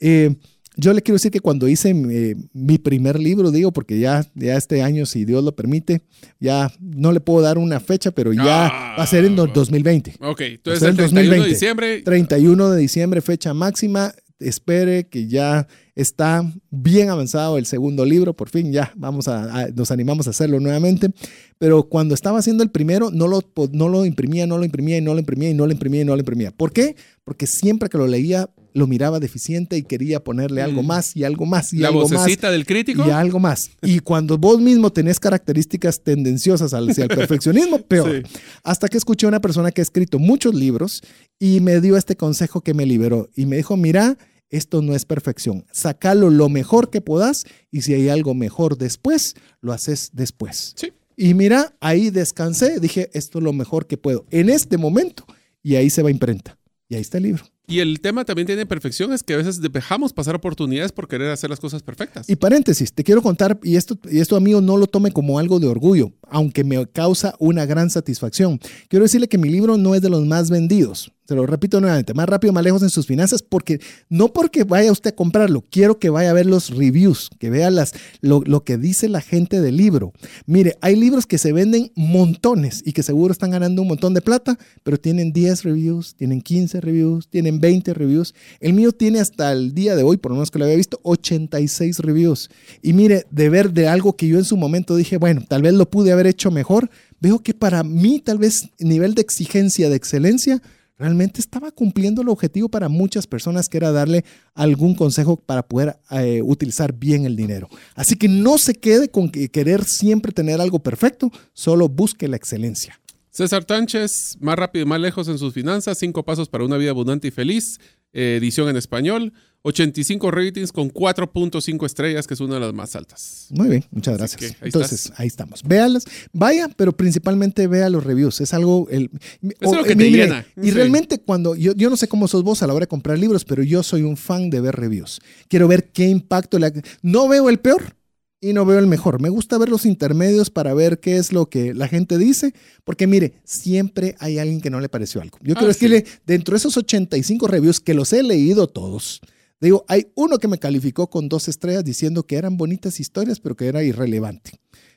Eh, yo le quiero decir que cuando hice eh, mi primer libro, digo, porque ya, ya este año, si Dios lo permite, ya no le puedo dar una fecha, pero ya Ah, va a ser en do- 2020. Ok, entonces el el 31 de 2020. diciembre 31 de diciembre, fecha máxima. Espere que ya está bien avanzado el segundo libro. Por fin ya vamos a, a- nos animamos a hacerlo nuevamente. Pero cuando estaba haciendo el primero, no lo, no lo imprimía, no lo imprimía y no lo imprimía y no lo imprimía y no lo imprimía. ¿Por qué? Porque siempre que lo leía, lo miraba deficiente y quería ponerle algo Mm. más y algo más y La algo más vocecita del crítico. y algo más. Y cuando vos mismo tenés características tendenciosas hacia el perfeccionismo, peor. Sí. Hasta que escuché a una persona que ha escrito muchos libros y me dio este consejo que me liberó y me dijo, mira, esto no es perfección, sacalo lo mejor que puedas y si hay algo mejor después, lo haces después. Sí. Y mira, ahí descansé, dije, esto es lo mejor que puedo en este momento y ahí se va a imprenta. Y ahí está el libro. Y el tema también tiene perfección, es que a veces dejamos pasar oportunidades por querer hacer las cosas perfectas. Y paréntesis, te quiero contar, y esto, y esto amigo no lo tome como algo de orgullo, aunque me causa una gran satisfacción. Quiero decirle que mi libro no es de los más vendidos. Se lo repito nuevamente, más rápido, más lejos en sus finanzas, porque no porque vaya usted a comprarlo, quiero que vaya a ver los reviews, que vea las, lo, lo que dice la gente del libro. Mire, hay libros que se venden montones y que seguro están ganando un montón de plata, pero tienen 10 reviews, tienen 15 reviews, tienen 20 reviews. El mío tiene hasta el día de hoy, por lo menos que lo había visto, 86 reviews. Y mire, de ver de algo que yo en su momento dije, bueno, tal vez lo pude haber hecho mejor, veo que para mí tal vez nivel de exigencia, de excelencia, realmente estaba cumpliendo el objetivo para muchas personas que era darle algún consejo para poder eh, utilizar bien el dinero. Así que no se quede con que querer siempre tener algo perfecto, solo busque la excelencia. César Tánchez, más rápido y más lejos en sus finanzas, cinco pasos para una vida abundante y feliz, eh, edición en español, 85 ratings con 4.5 estrellas, que es una de las más altas. Muy bien, muchas Así gracias. ahí Entonces, estás. ahí estamos. Véalas, vaya, pero principalmente vea los reviews. Es algo. El, es lo que te mire, llena. Y Sí. realmente, cuando. Yo, yo no sé cómo sos vos a la hora de comprar libros, pero yo soy un fan de ver reviews. Quiero ver qué impacto le. No veo el peor y no veo el mejor. Me gusta ver los intermedios para ver qué es lo que la gente dice, porque mire, siempre hay alguien que no le pareció algo. Yo Ah, quiero sí. decirle, dentro de esos 85 reviews que los he leído todos, digo, hay uno que me calificó con dos estrellas diciendo que eran bonitas historias, pero que era irrelevante.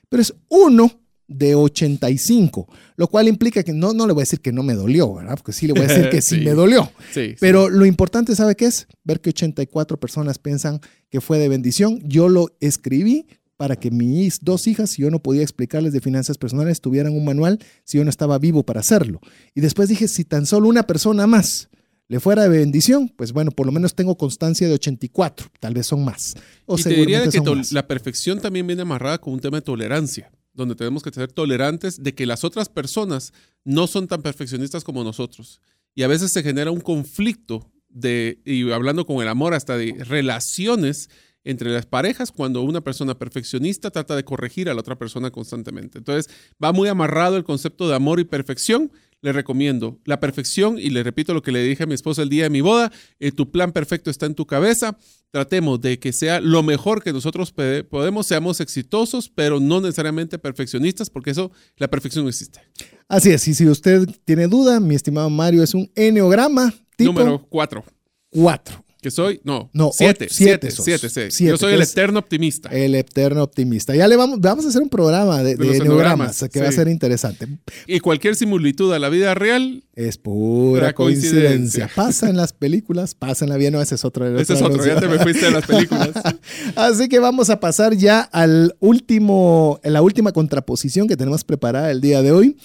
Pero es uno de 85, lo cual implica que no, no le voy a decir que no me dolió, ¿verdad? Porque sí le voy a decir que sí, Sí. me dolió. Sí, sí. Pero lo importante, ¿sabe qué es? Ver que 84 personas piensan que fue de bendición. Yo lo escribí para que mis dos hijas, si yo no podía explicarles de finanzas personales, tuvieran un manual si yo no estaba vivo para hacerlo. Y después dije, si tan solo una persona más le fuera de bendición, pues bueno, por lo menos tengo constancia de 84, tal vez son más. O y te diría que la perfección también viene amarrada con un tema de tolerancia, donde tenemos que ser tolerantes de que las otras personas no son tan perfeccionistas como nosotros. Y a veces se genera un conflicto de, y hablando con el amor, hasta de relaciones entre las parejas cuando una persona perfeccionista trata de corregir a la otra persona constantemente. Entonces, va muy amarrado el concepto de amor y perfección. Le recomiendo la perfección y le repito lo que le dije a mi esposa el día de mi boda, eh, tu plan perfecto está en tu cabeza, tratemos de que sea lo mejor que nosotros podemos, seamos exitosos, pero no necesariamente perfeccionistas, porque eso, la perfección no existe. Así es, y si usted tiene duda, mi estimado Mario es un enneograma tipo Número cuatro, 4. Que soy, no, No, siete, siete siete, siete, sí. Siete, Yo soy el eterno optimista. El eterno optimista. Ya le vamos, vamos a hacer un programa de, De que va a ser interesante. Y cualquier similitud a la vida real, Es pura Pura coincidencia. coincidencia. Pasa en las películas, pasa en la vida. No, ese es otro. ese es otro, ya te me fuiste de las películas. Así que vamos a pasar ya al último, la última contraposición que tenemos preparada el día de hoy.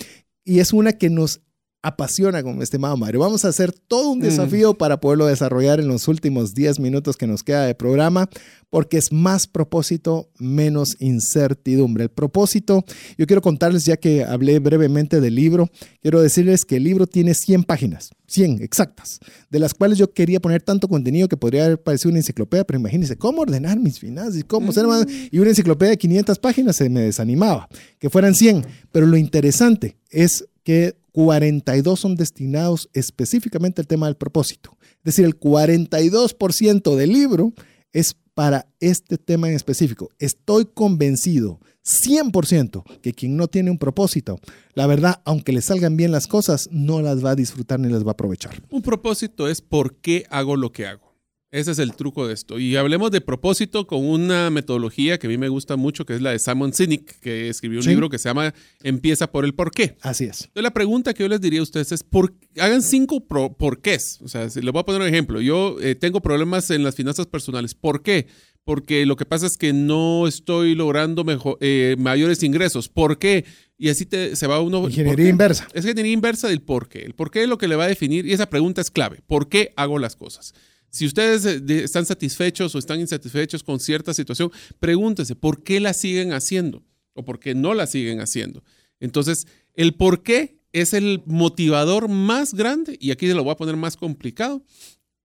Y es una que nos apasiona con mi estimado Mario. Vamos a hacer todo un Mm. desafío para poderlo desarrollar en los últimos 10 minutos que nos queda de programa, porque es más propósito, menos incertidumbre. El propósito, yo quiero contarles, ya que hablé brevemente del libro, quiero decirles que el libro tiene 100 páginas, 100 exactas, de las cuales yo quería poner tanto contenido que podría haber parecido una enciclopedia, pero imagínense, ¿cómo ordenar mis finanzas? ¿Cómo ser más? Y una enciclopedia de 500 páginas se me desanimaba, que fueran 100. Pero lo interesante es que 42 son destinados específicamente al tema del propósito. Es decir, el 42% del libro es para este tema en específico. Estoy convencido 100% que quien no tiene un propósito, la verdad, aunque le salgan bien las cosas, no las va a disfrutar ni las va a aprovechar. Un propósito es por qué hago lo que hago. Ese es el truco de esto. Y hablemos de propósito con una metodología que a mí me gusta mucho, que es la de Simon Sinek, que escribió un Sí. libro que se llama Empieza por el por qué. Así es. Entonces, la pregunta que yo les diría a ustedes es, por, hagan cinco pro- porqués. O sea, les voy a poner un ejemplo. Yo eh, tengo problemas en las finanzas personales. ¿Por qué? Porque lo que pasa es que no estoy logrando mejor, eh, mayores ingresos. ¿Por qué? Y así te, se va uno... ¿por Ingeniería inversa. Es ingeniería inversa del por qué. El por qué es lo que le va a definir y esa pregunta es clave. ¿Por qué hago las cosas? Si ustedes eh, están satisfechos o están insatisfechos con cierta situación, pregúntese por qué la siguen haciendo o por qué no la siguen haciendo. Entonces, el por qué es el motivador más grande y aquí se lo voy a poner más complicado.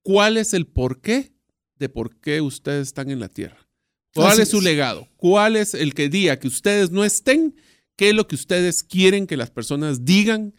¿Cuál es el por qué de por qué ustedes están en la tierra? ¿Cuál es su legado? ¿Cuál es el que día que ustedes no estén? ¿Qué es lo que ustedes quieren que las personas digan?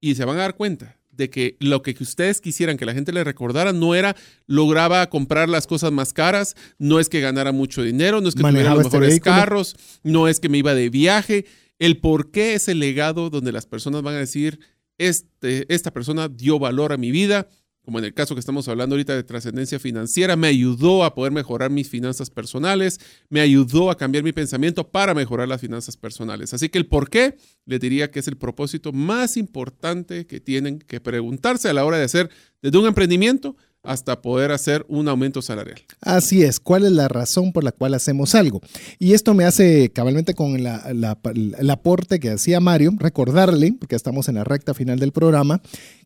Y se van a dar cuenta de que lo que ustedes quisieran que la gente le recordara no era lograba comprar las cosas más caras, no es que ganara mucho dinero, no es que tuviera los este mejores carros, no es que me iba de viaje. El por qué es el legado donde las personas van a decir, este, esta persona dio valor a mi vida, como en el caso que estamos hablando ahorita de trascendencia financiera, me ayudó a poder mejorar mis finanzas personales, me ayudó a cambiar mi pensamiento para mejorar las finanzas personales. Así que el por qué, les diría que es el propósito más importante que tienen que preguntarse a la hora de hacer desde un emprendimiento hasta poder hacer un aumento salarial. Así es, ¿cuál es la razón por la cual hacemos algo? Y esto me hace cabalmente con el aporte que hacía Mario, recordarle, porque estamos en la recta final del programa,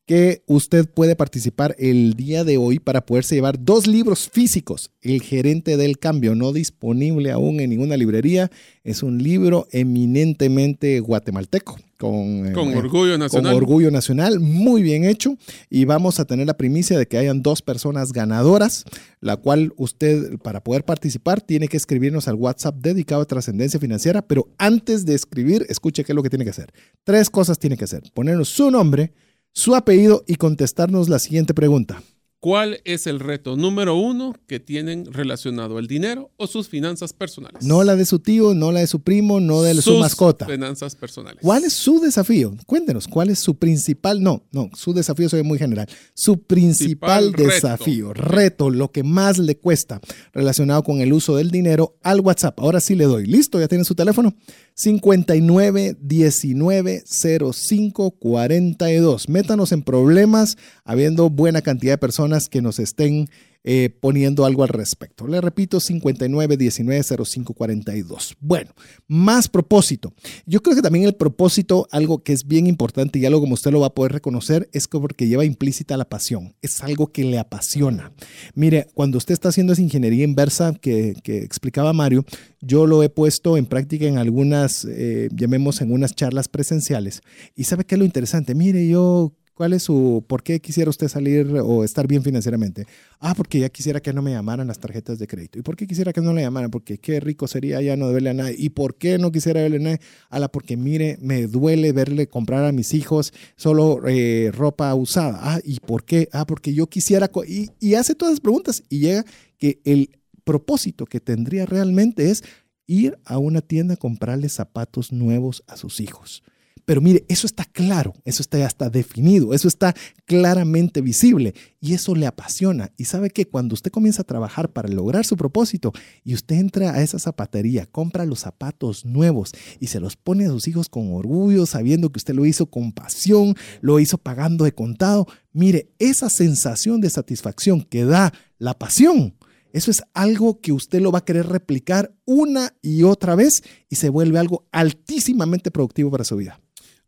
que usted puede participar el día de hoy para poderse llevar dos libros físicos. El gerente del cambio, no disponible aún en ninguna librería, es un libro eminentemente guatemalteco. Con, eh, con orgullo nacional. Con orgullo nacional, muy bien hecho. Y vamos a tener la primicia de que hayan dos personas ganadoras, la cual usted, para poder participar, tiene que escribirnos al WhatsApp dedicado a trascendencia financiera. Pero antes de escribir, escuche qué es lo que tiene que hacer. Tres cosas tiene que hacer. Ponernos su nombre, su apellido y contestarnos la siguiente pregunta. ¿Cuál es el reto número uno que tienen relacionado el dinero o sus finanzas personales? No la de su tío, no la de su primo, no de su mascota. Finanzas personales. ¿Cuál es su desafío? Cuéntenos, ¿cuál es su principal? No, no, su desafío se ve muy general. Su principal, desafío, reto. lo que más le cuesta relacionado con el uso del dinero al WhatsApp. Ahora sí le doy. ¿Listo? ¿Ya tiene su teléfono? 59 19 05 42. Métanos en problemas, habiendo buena cantidad de personas que nos estén eh, poniendo algo al respecto. Le repito, 59 19 05 42. Bueno, más propósito. Yo creo que también el propósito, algo que es bien importante y algo como usted lo va a poder reconocer, es porque lleva implícita la pasión. Es algo que le apasiona. Mire, cuando usted está haciendo esa ingeniería inversa que, explicaba Mario, yo lo he puesto en práctica en algunas, eh, llamemos en unas charlas presenciales. Y sabe qué es lo interesante. Mire, yo ¿Cuál es su, por qué quisiera usted salir o estar bien financieramente? Ah, porque ya quisiera que no me llamaran las tarjetas de crédito. ¿Y por qué quisiera que no le llamaran? Porque qué rico sería ya no deberle a nadie. ¿Y por qué no quisiera verle a nadie? la porque mire, me duele verle comprar a mis hijos solo eh, ropa usada. Ah, ¿y por qué? Ah, porque yo quisiera, y, y hace todas las preguntas y llega que el propósito que tendría realmente es ir a una tienda a comprarle zapatos nuevos a sus hijos. Pero mire, eso está claro, eso está ya está definido, eso está claramente visible y eso le apasiona. Y sabe que cuando usted comienza a trabajar para lograr su propósito y usted entra a esa zapatería, compra los zapatos nuevos y se los pone a sus hijos con orgullo, sabiendo que usted lo hizo con pasión, lo hizo pagando de contado, mire, esa sensación de satisfacción que da la pasión, eso es algo que usted lo va a querer replicar una y otra vez y se vuelve algo altísimamente productivo para su vida.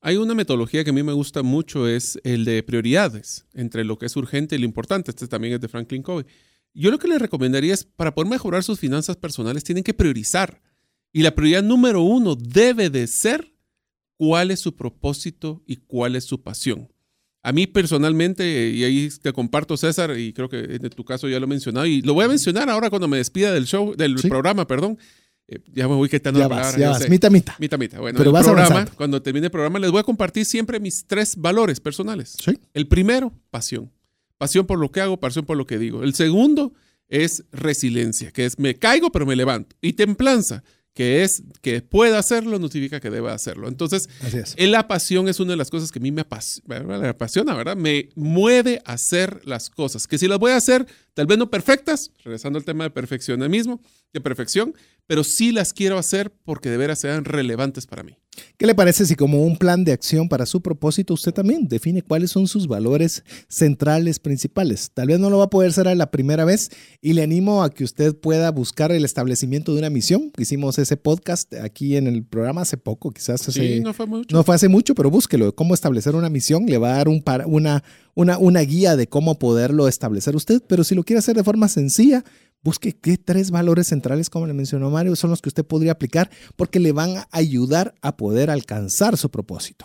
Hay una metodología que a mí me gusta mucho, es el de prioridades, entre lo que es urgente y lo importante. Este también es de Franklin Covey. Yo lo que les recomendaría es, para poder mejorar sus finanzas personales, tienen que priorizar. Y la prioridad número uno debe de ser cuál es su propósito y cuál es su pasión. A mí personalmente, y ahí te comparto César, y creo que en tu caso ya lo he mencionado, y lo voy a mencionar ahora cuando me despida del show, del programa, perdón. Eh, ya me voy quitando ya vas, ya vas. Mita, mita. Mita, mita. Bueno, Pero vas programa, cuando termine el programa, les voy a compartir siempre mis tres valores personales. ¿Sí? El primero, pasión. Pasión por lo que hago, pasión por lo que digo. El segundo es resiliencia, que es me caigo pero me levanto. Y templanza, que es que pueda hacerlo, no significa que deba hacerlo. Entonces, la pasión es una de las cosas que a mí me apasiona, ¿verdad? Me mueve a hacer las cosas. Que si las voy a hacer, tal vez no perfectas, regresando al tema de perfeccionismo, de perfección, pero sí las quiero hacer porque de veras sean relevantes para mí. ¿Qué le parece si como un plan de acción para su propósito usted también define cuáles son sus valores centrales principales? Tal vez no lo va a poder hacer a la primera vez y le animo a que usted pueda buscar el establecimiento de una misión. Hicimos ese podcast aquí en el programa hace poco, quizás hace, Sí, no fue mucho. no fue hace mucho, pero búsquelo. Cómo establecer una misión le va a dar un para- una, una, una guía de cómo poderlo establecer usted. Pero si lo quiere hacer de forma sencilla, busque qué tres valores centrales, como le mencionó Mario, son los que usted podría aplicar porque le van a ayudar a poder alcanzar su propósito.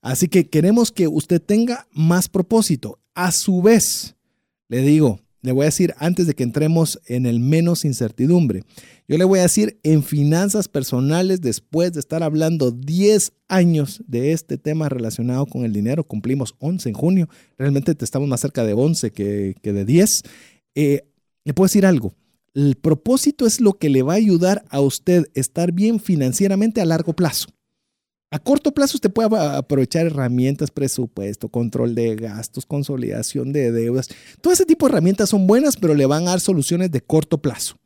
Así que queremos que usted tenga más propósito. A su vez, le digo, le voy a decir antes de que entremos en el menos incertidumbre, yo le voy a decir en finanzas personales, después de estar hablando 10 años de este tema relacionado con el dinero, cumplimos 11 en junio, realmente te estamos más cerca de 11 que, que de 10. Eh, le puedo decir algo, el propósito es lo que le va a ayudar a usted estar bien financieramente a largo plazo. A corto plazo usted puede aprovechar herramientas, presupuesto, control de gastos, consolidación de deudas. Todo ese tipo de herramientas son buenas, pero le van a dar soluciones de corto plazo.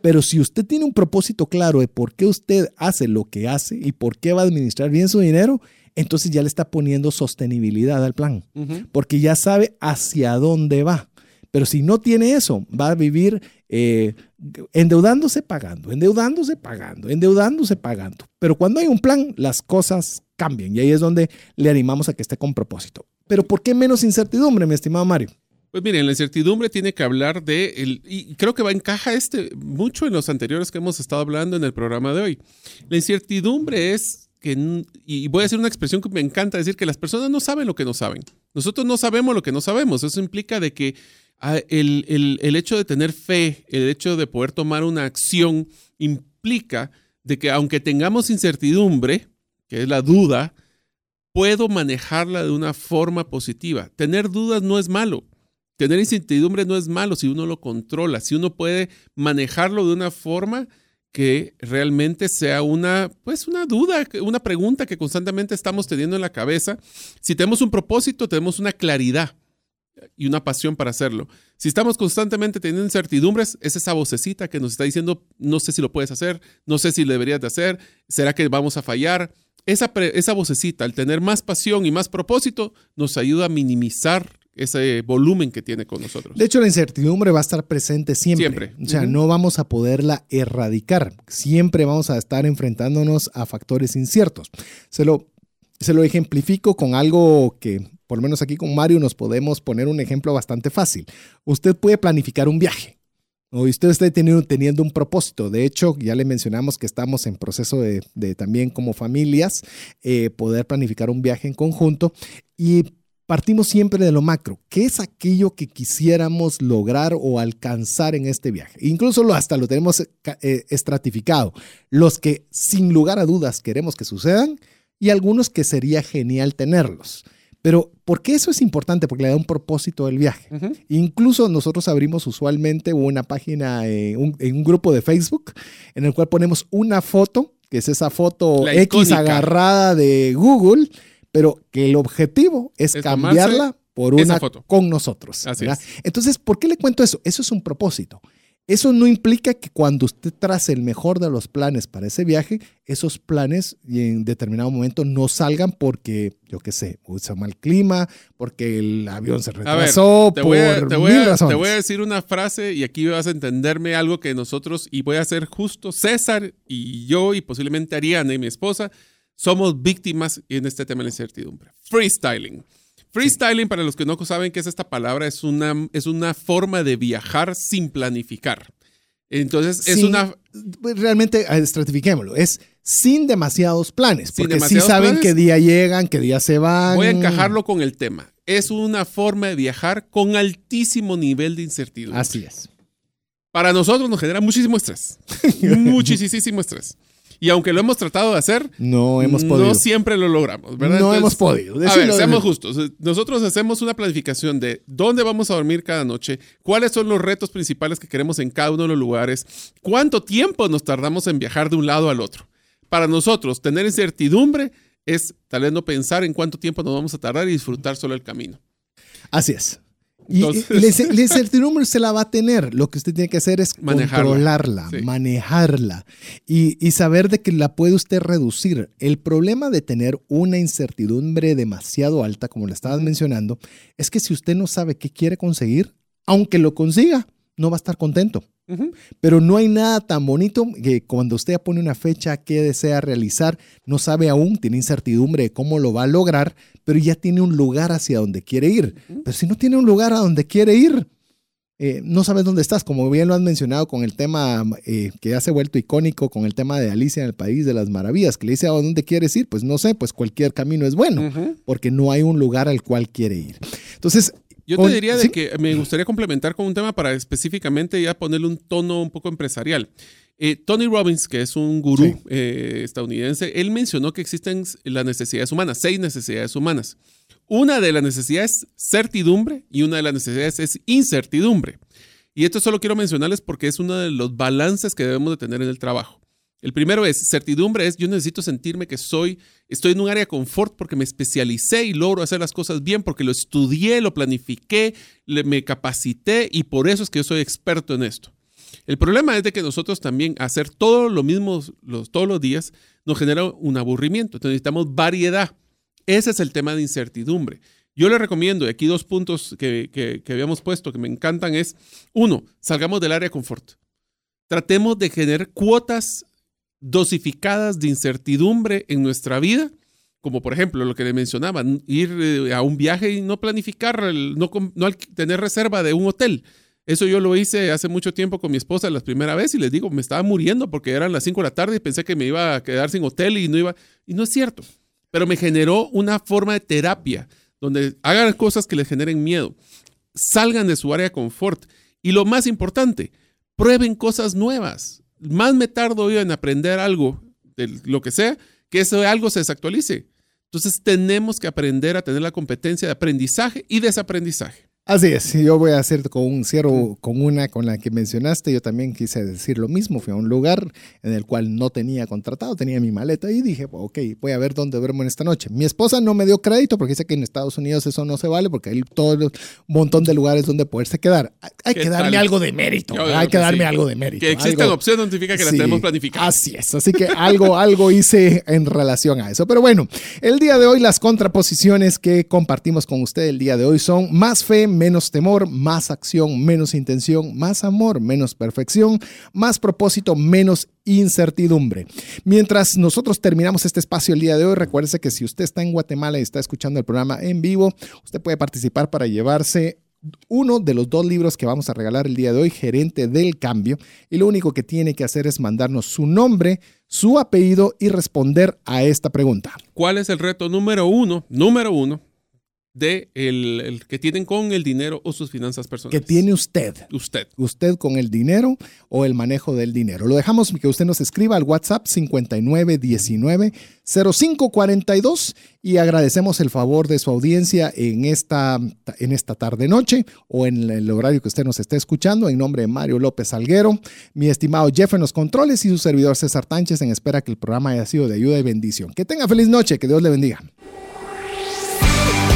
Pero si usted tiene un propósito claro de por qué usted hace lo que hace y por qué va a administrar bien su dinero, entonces ya le está poniendo sostenibilidad al plan, porque ya sabe hacia dónde va. Pero si no tiene eso, va a vivir eh, endeudándose, pagando, endeudándose, pagando, endeudándose, pagando. Pero cuando hay un plan, las cosas cambian y ahí es donde le animamos a que esté con propósito. Pero ¿por qué menos incertidumbre, mi estimado Mario? Pues miren, la incertidumbre tiene que hablar de, el, y creo que va encaja este mucho en los anteriores que hemos estado hablando en el programa de hoy. La incertidumbre es que, y voy a decir una expresión que me encanta decir, que las personas no saben lo que no saben. Nosotros no sabemos lo que no sabemos. Eso implica de que el, el- el hecho de tener fe, el hecho de poder tomar una acción, implica de que aunque tengamos incertidumbre, que es la duda, puedo manejarla de una forma positiva. Tener dudas no es malo. Tener incertidumbre no es malo si uno lo controla, si uno puede manejarlo de una forma que realmente sea una, pues una duda, una pregunta que constantemente estamos teniendo en la cabeza. Si tenemos un propósito, tenemos una claridad y una pasión para hacerlo. Si estamos constantemente teniendo incertidumbres, es esa vocecita que nos está diciendo, no sé si lo puedes hacer, no sé si lo deberías de hacer, será que vamos a fallar. Esa, esa vocecita, al tener más pasión y más propósito, nos ayuda a minimizar ese volumen que tiene con nosotros. De hecho, la incertidumbre va a estar presente siempre. Siempre. O sea, no vamos a poderla erradicar. Siempre vamos a estar enfrentándonos a factores inciertos. Se lo, se lo ejemplifico con algo que, por lo menos aquí con Mario, nos podemos poner un ejemplo bastante fácil. Usted puede planificar un viaje. O usted está teniendo, un propósito. De hecho, ya le mencionamos que estamos en proceso de, también como familias eh, poder planificar un viaje en conjunto. Y partimos siempre de lo macro. ¿Qué es aquello que quisiéramos lograr o alcanzar en este viaje? Incluso lo, hasta lo tenemos eh, estratificado. Los que sin lugar a dudas queremos que sucedan y algunos que sería genial tenerlos. Pero, ¿por qué eso es importante? Porque le da un propósito al viaje. Incluso nosotros abrimos usualmente una página en un, en un grupo de Facebook en el cual ponemos una foto, que es esa foto La X icónica. agarrada de Google, pero que el objetivo es, Es cambiarla por una foto. con nosotros. Así es. Entonces, ¿por qué le cuento eso? Eso es un propósito. Eso no implica que cuando usted trace el mejor de los planes para ese viaje, esos planes en determinado momento no salgan porque, yo qué sé, usa mal clima, porque el avión se A ver, retrasó, voy, a, por te, voy mil a- razones. te voy a decir una frase y aquí vas a entenderme algo que nosotros, y voy a ser justo, César y yo y posiblemente Ariana y mi esposa, somos víctimas en este tema de la incertidumbre. Freestyling. Freestyling, para los que no saben qué es esta palabra, es una, es una forma de viajar sin planificar. Entonces, es una... Realmente, eh, estratifiquémoslo, es sin demasiados planes, Sin porque sí demasiados saben planes. qué día llegan, qué día se van. Voy a encajarlo con el tema. Es una forma de viajar con altísimo nivel de incertidumbre. Así es. para nosotros nos genera muchísimo estrés. muchísimo estrés. Y aunque lo hemos tratado de hacer, No hemos podido. no siempre lo logramos, ¿verdad? No Entonces, hemos podido. A ver, seamos justos. Nosotros hacemos una planificación de dónde vamos a dormir cada noche, cuáles son los retos principales que queremos en cada uno de los lugares, cuánto tiempo nos tardamos en viajar de un lado al otro. Para nosotros, tener incertidumbre es tal vez no pensar en cuánto tiempo nos vamos a tardar y disfrutar solo el camino. Así es. Y, la incertidumbre se la va a tener. Lo que usted tiene que hacer es controlarla, manejarla y, y, saber de que la puede usted reducir. El problema de tener una incertidumbre demasiado alta, como le estabas mencionando, es que si usted no sabe qué quiere conseguir, aunque lo consiga, no va a estar contento. Pero no hay nada tan bonito que cuando usted pone una fecha que desea realizar, no sabe aún, tiene incertidumbre de cómo lo va a lograr, pero ya tiene un lugar hacia donde quiere ir. Pero si no tiene un lugar a donde quiere ir, eh, no sabes dónde estás, como bien lo has mencionado con el tema eh, que ya se ha vuelto icónico, con el tema de Alicia en el País de las Maravillas, que le dice a dónde quieres ir, pues no sé, pues cualquier camino es bueno, porque no hay un lugar al cual quiere ir. Entonces, yo te diría de que me gustaría complementar con un tema para específicamente ya ponerle un tono un poco empresarial. Eh, Tony Robbins, que es un gurú eh, estadounidense, él mencionó que existen las necesidades humanas, seis necesidades humanas. Una de las necesidades es certidumbre y una de las necesidades es incertidumbre. Y esto solo quiero mencionarles porque es uno de los balances que debemos de tener en el trabajo. El primero es certidumbre, es yo necesito sentirme que soy, estoy en un área de confort porque me especialicé y logro hacer las cosas bien, porque lo estudié, lo planifiqué, me capacité y por eso es que yo soy experto en esto. El problema es de que nosotros también hacer todo lo mismo los, todos los días nos genera un aburrimiento. Entonces necesitamos variedad. Ese es el tema de incertidumbre. Yo le recomiendo, y aquí dos puntos que, que habíamos puesto que me encantan es, uno, salgamos del área de confort. Tratemos de generar cuotas dosificadas de incertidumbre en nuestra vida, como por ejemplo lo que le mencionaba, ir eh, a un viaje y no planificar, no, tener reserva de un hotel. Eso yo lo hice hace mucho tiempo con mi esposa la primera vez y les digo, me estaba muriendo porque eran las 5 de la tarde y pensé que me iba a quedar sin hotel y no iba, y no es cierto, pero me generó una forma de terapia donde hagan cosas que les generen miedo, salgan de su área de confort y lo más importante, prueben cosas nuevas más me tardo yo en aprender algo, de lo que sea, que eso algo se desactualice. Entonces tenemos que aprender a tener la competencia de aprendizaje y desaprendizaje. Así es, yo voy a hacer con un cierro, con una con la que mencionaste, yo también quise decir lo mismo, fui a un lugar en el cual no tenía contratado, tenía mi maleta y dije, ok, voy a ver dónde duermo en esta noche. Mi esposa no me dio crédito porque dice que en Estados Unidos eso no se vale porque hay todo un montón de lugares donde poderse quedar. Hay que darme algo de mérito, hay que, darme algo de mérito. Que exista opción no significa que la tenemos planificada. Así es, así que algo, algo hice en relación a eso. Pero bueno, el día de hoy las contraposiciones que compartimos con usted el día de hoy son más fe, menos temor, más acción, menos intención, más amor, menos perfección, más propósito, menos incertidumbre. Mientras nosotros terminamos este espacio el día de hoy, recuérdese que si usted está en Guatemala y está escuchando el programa en vivo, usted puede participar para llevarse uno de los dos libros que vamos a regalar el día de hoy, Gerente del Cambio, y lo único que tiene que hacer es mandarnos su nombre, su apellido y responder a esta pregunta. ¿Cuál es el reto número uno? Número uno de el, que tienen con el dinero o sus finanzas personales. Que tiene usted. Usted. Usted con el dinero o el manejo del dinero. Lo dejamos que usted nos escriba al WhatsApp 5919-0542 y agradecemos el favor de su audiencia en esta, en esta tarde noche o en el horario que usted nos esté escuchando. En nombre de Mario López Alguero, mi estimado Jeff en los controles y su servidor César Tánchez en espera que el programa haya sido de ayuda y bendición. Que tenga feliz noche, que Dios le bendiga.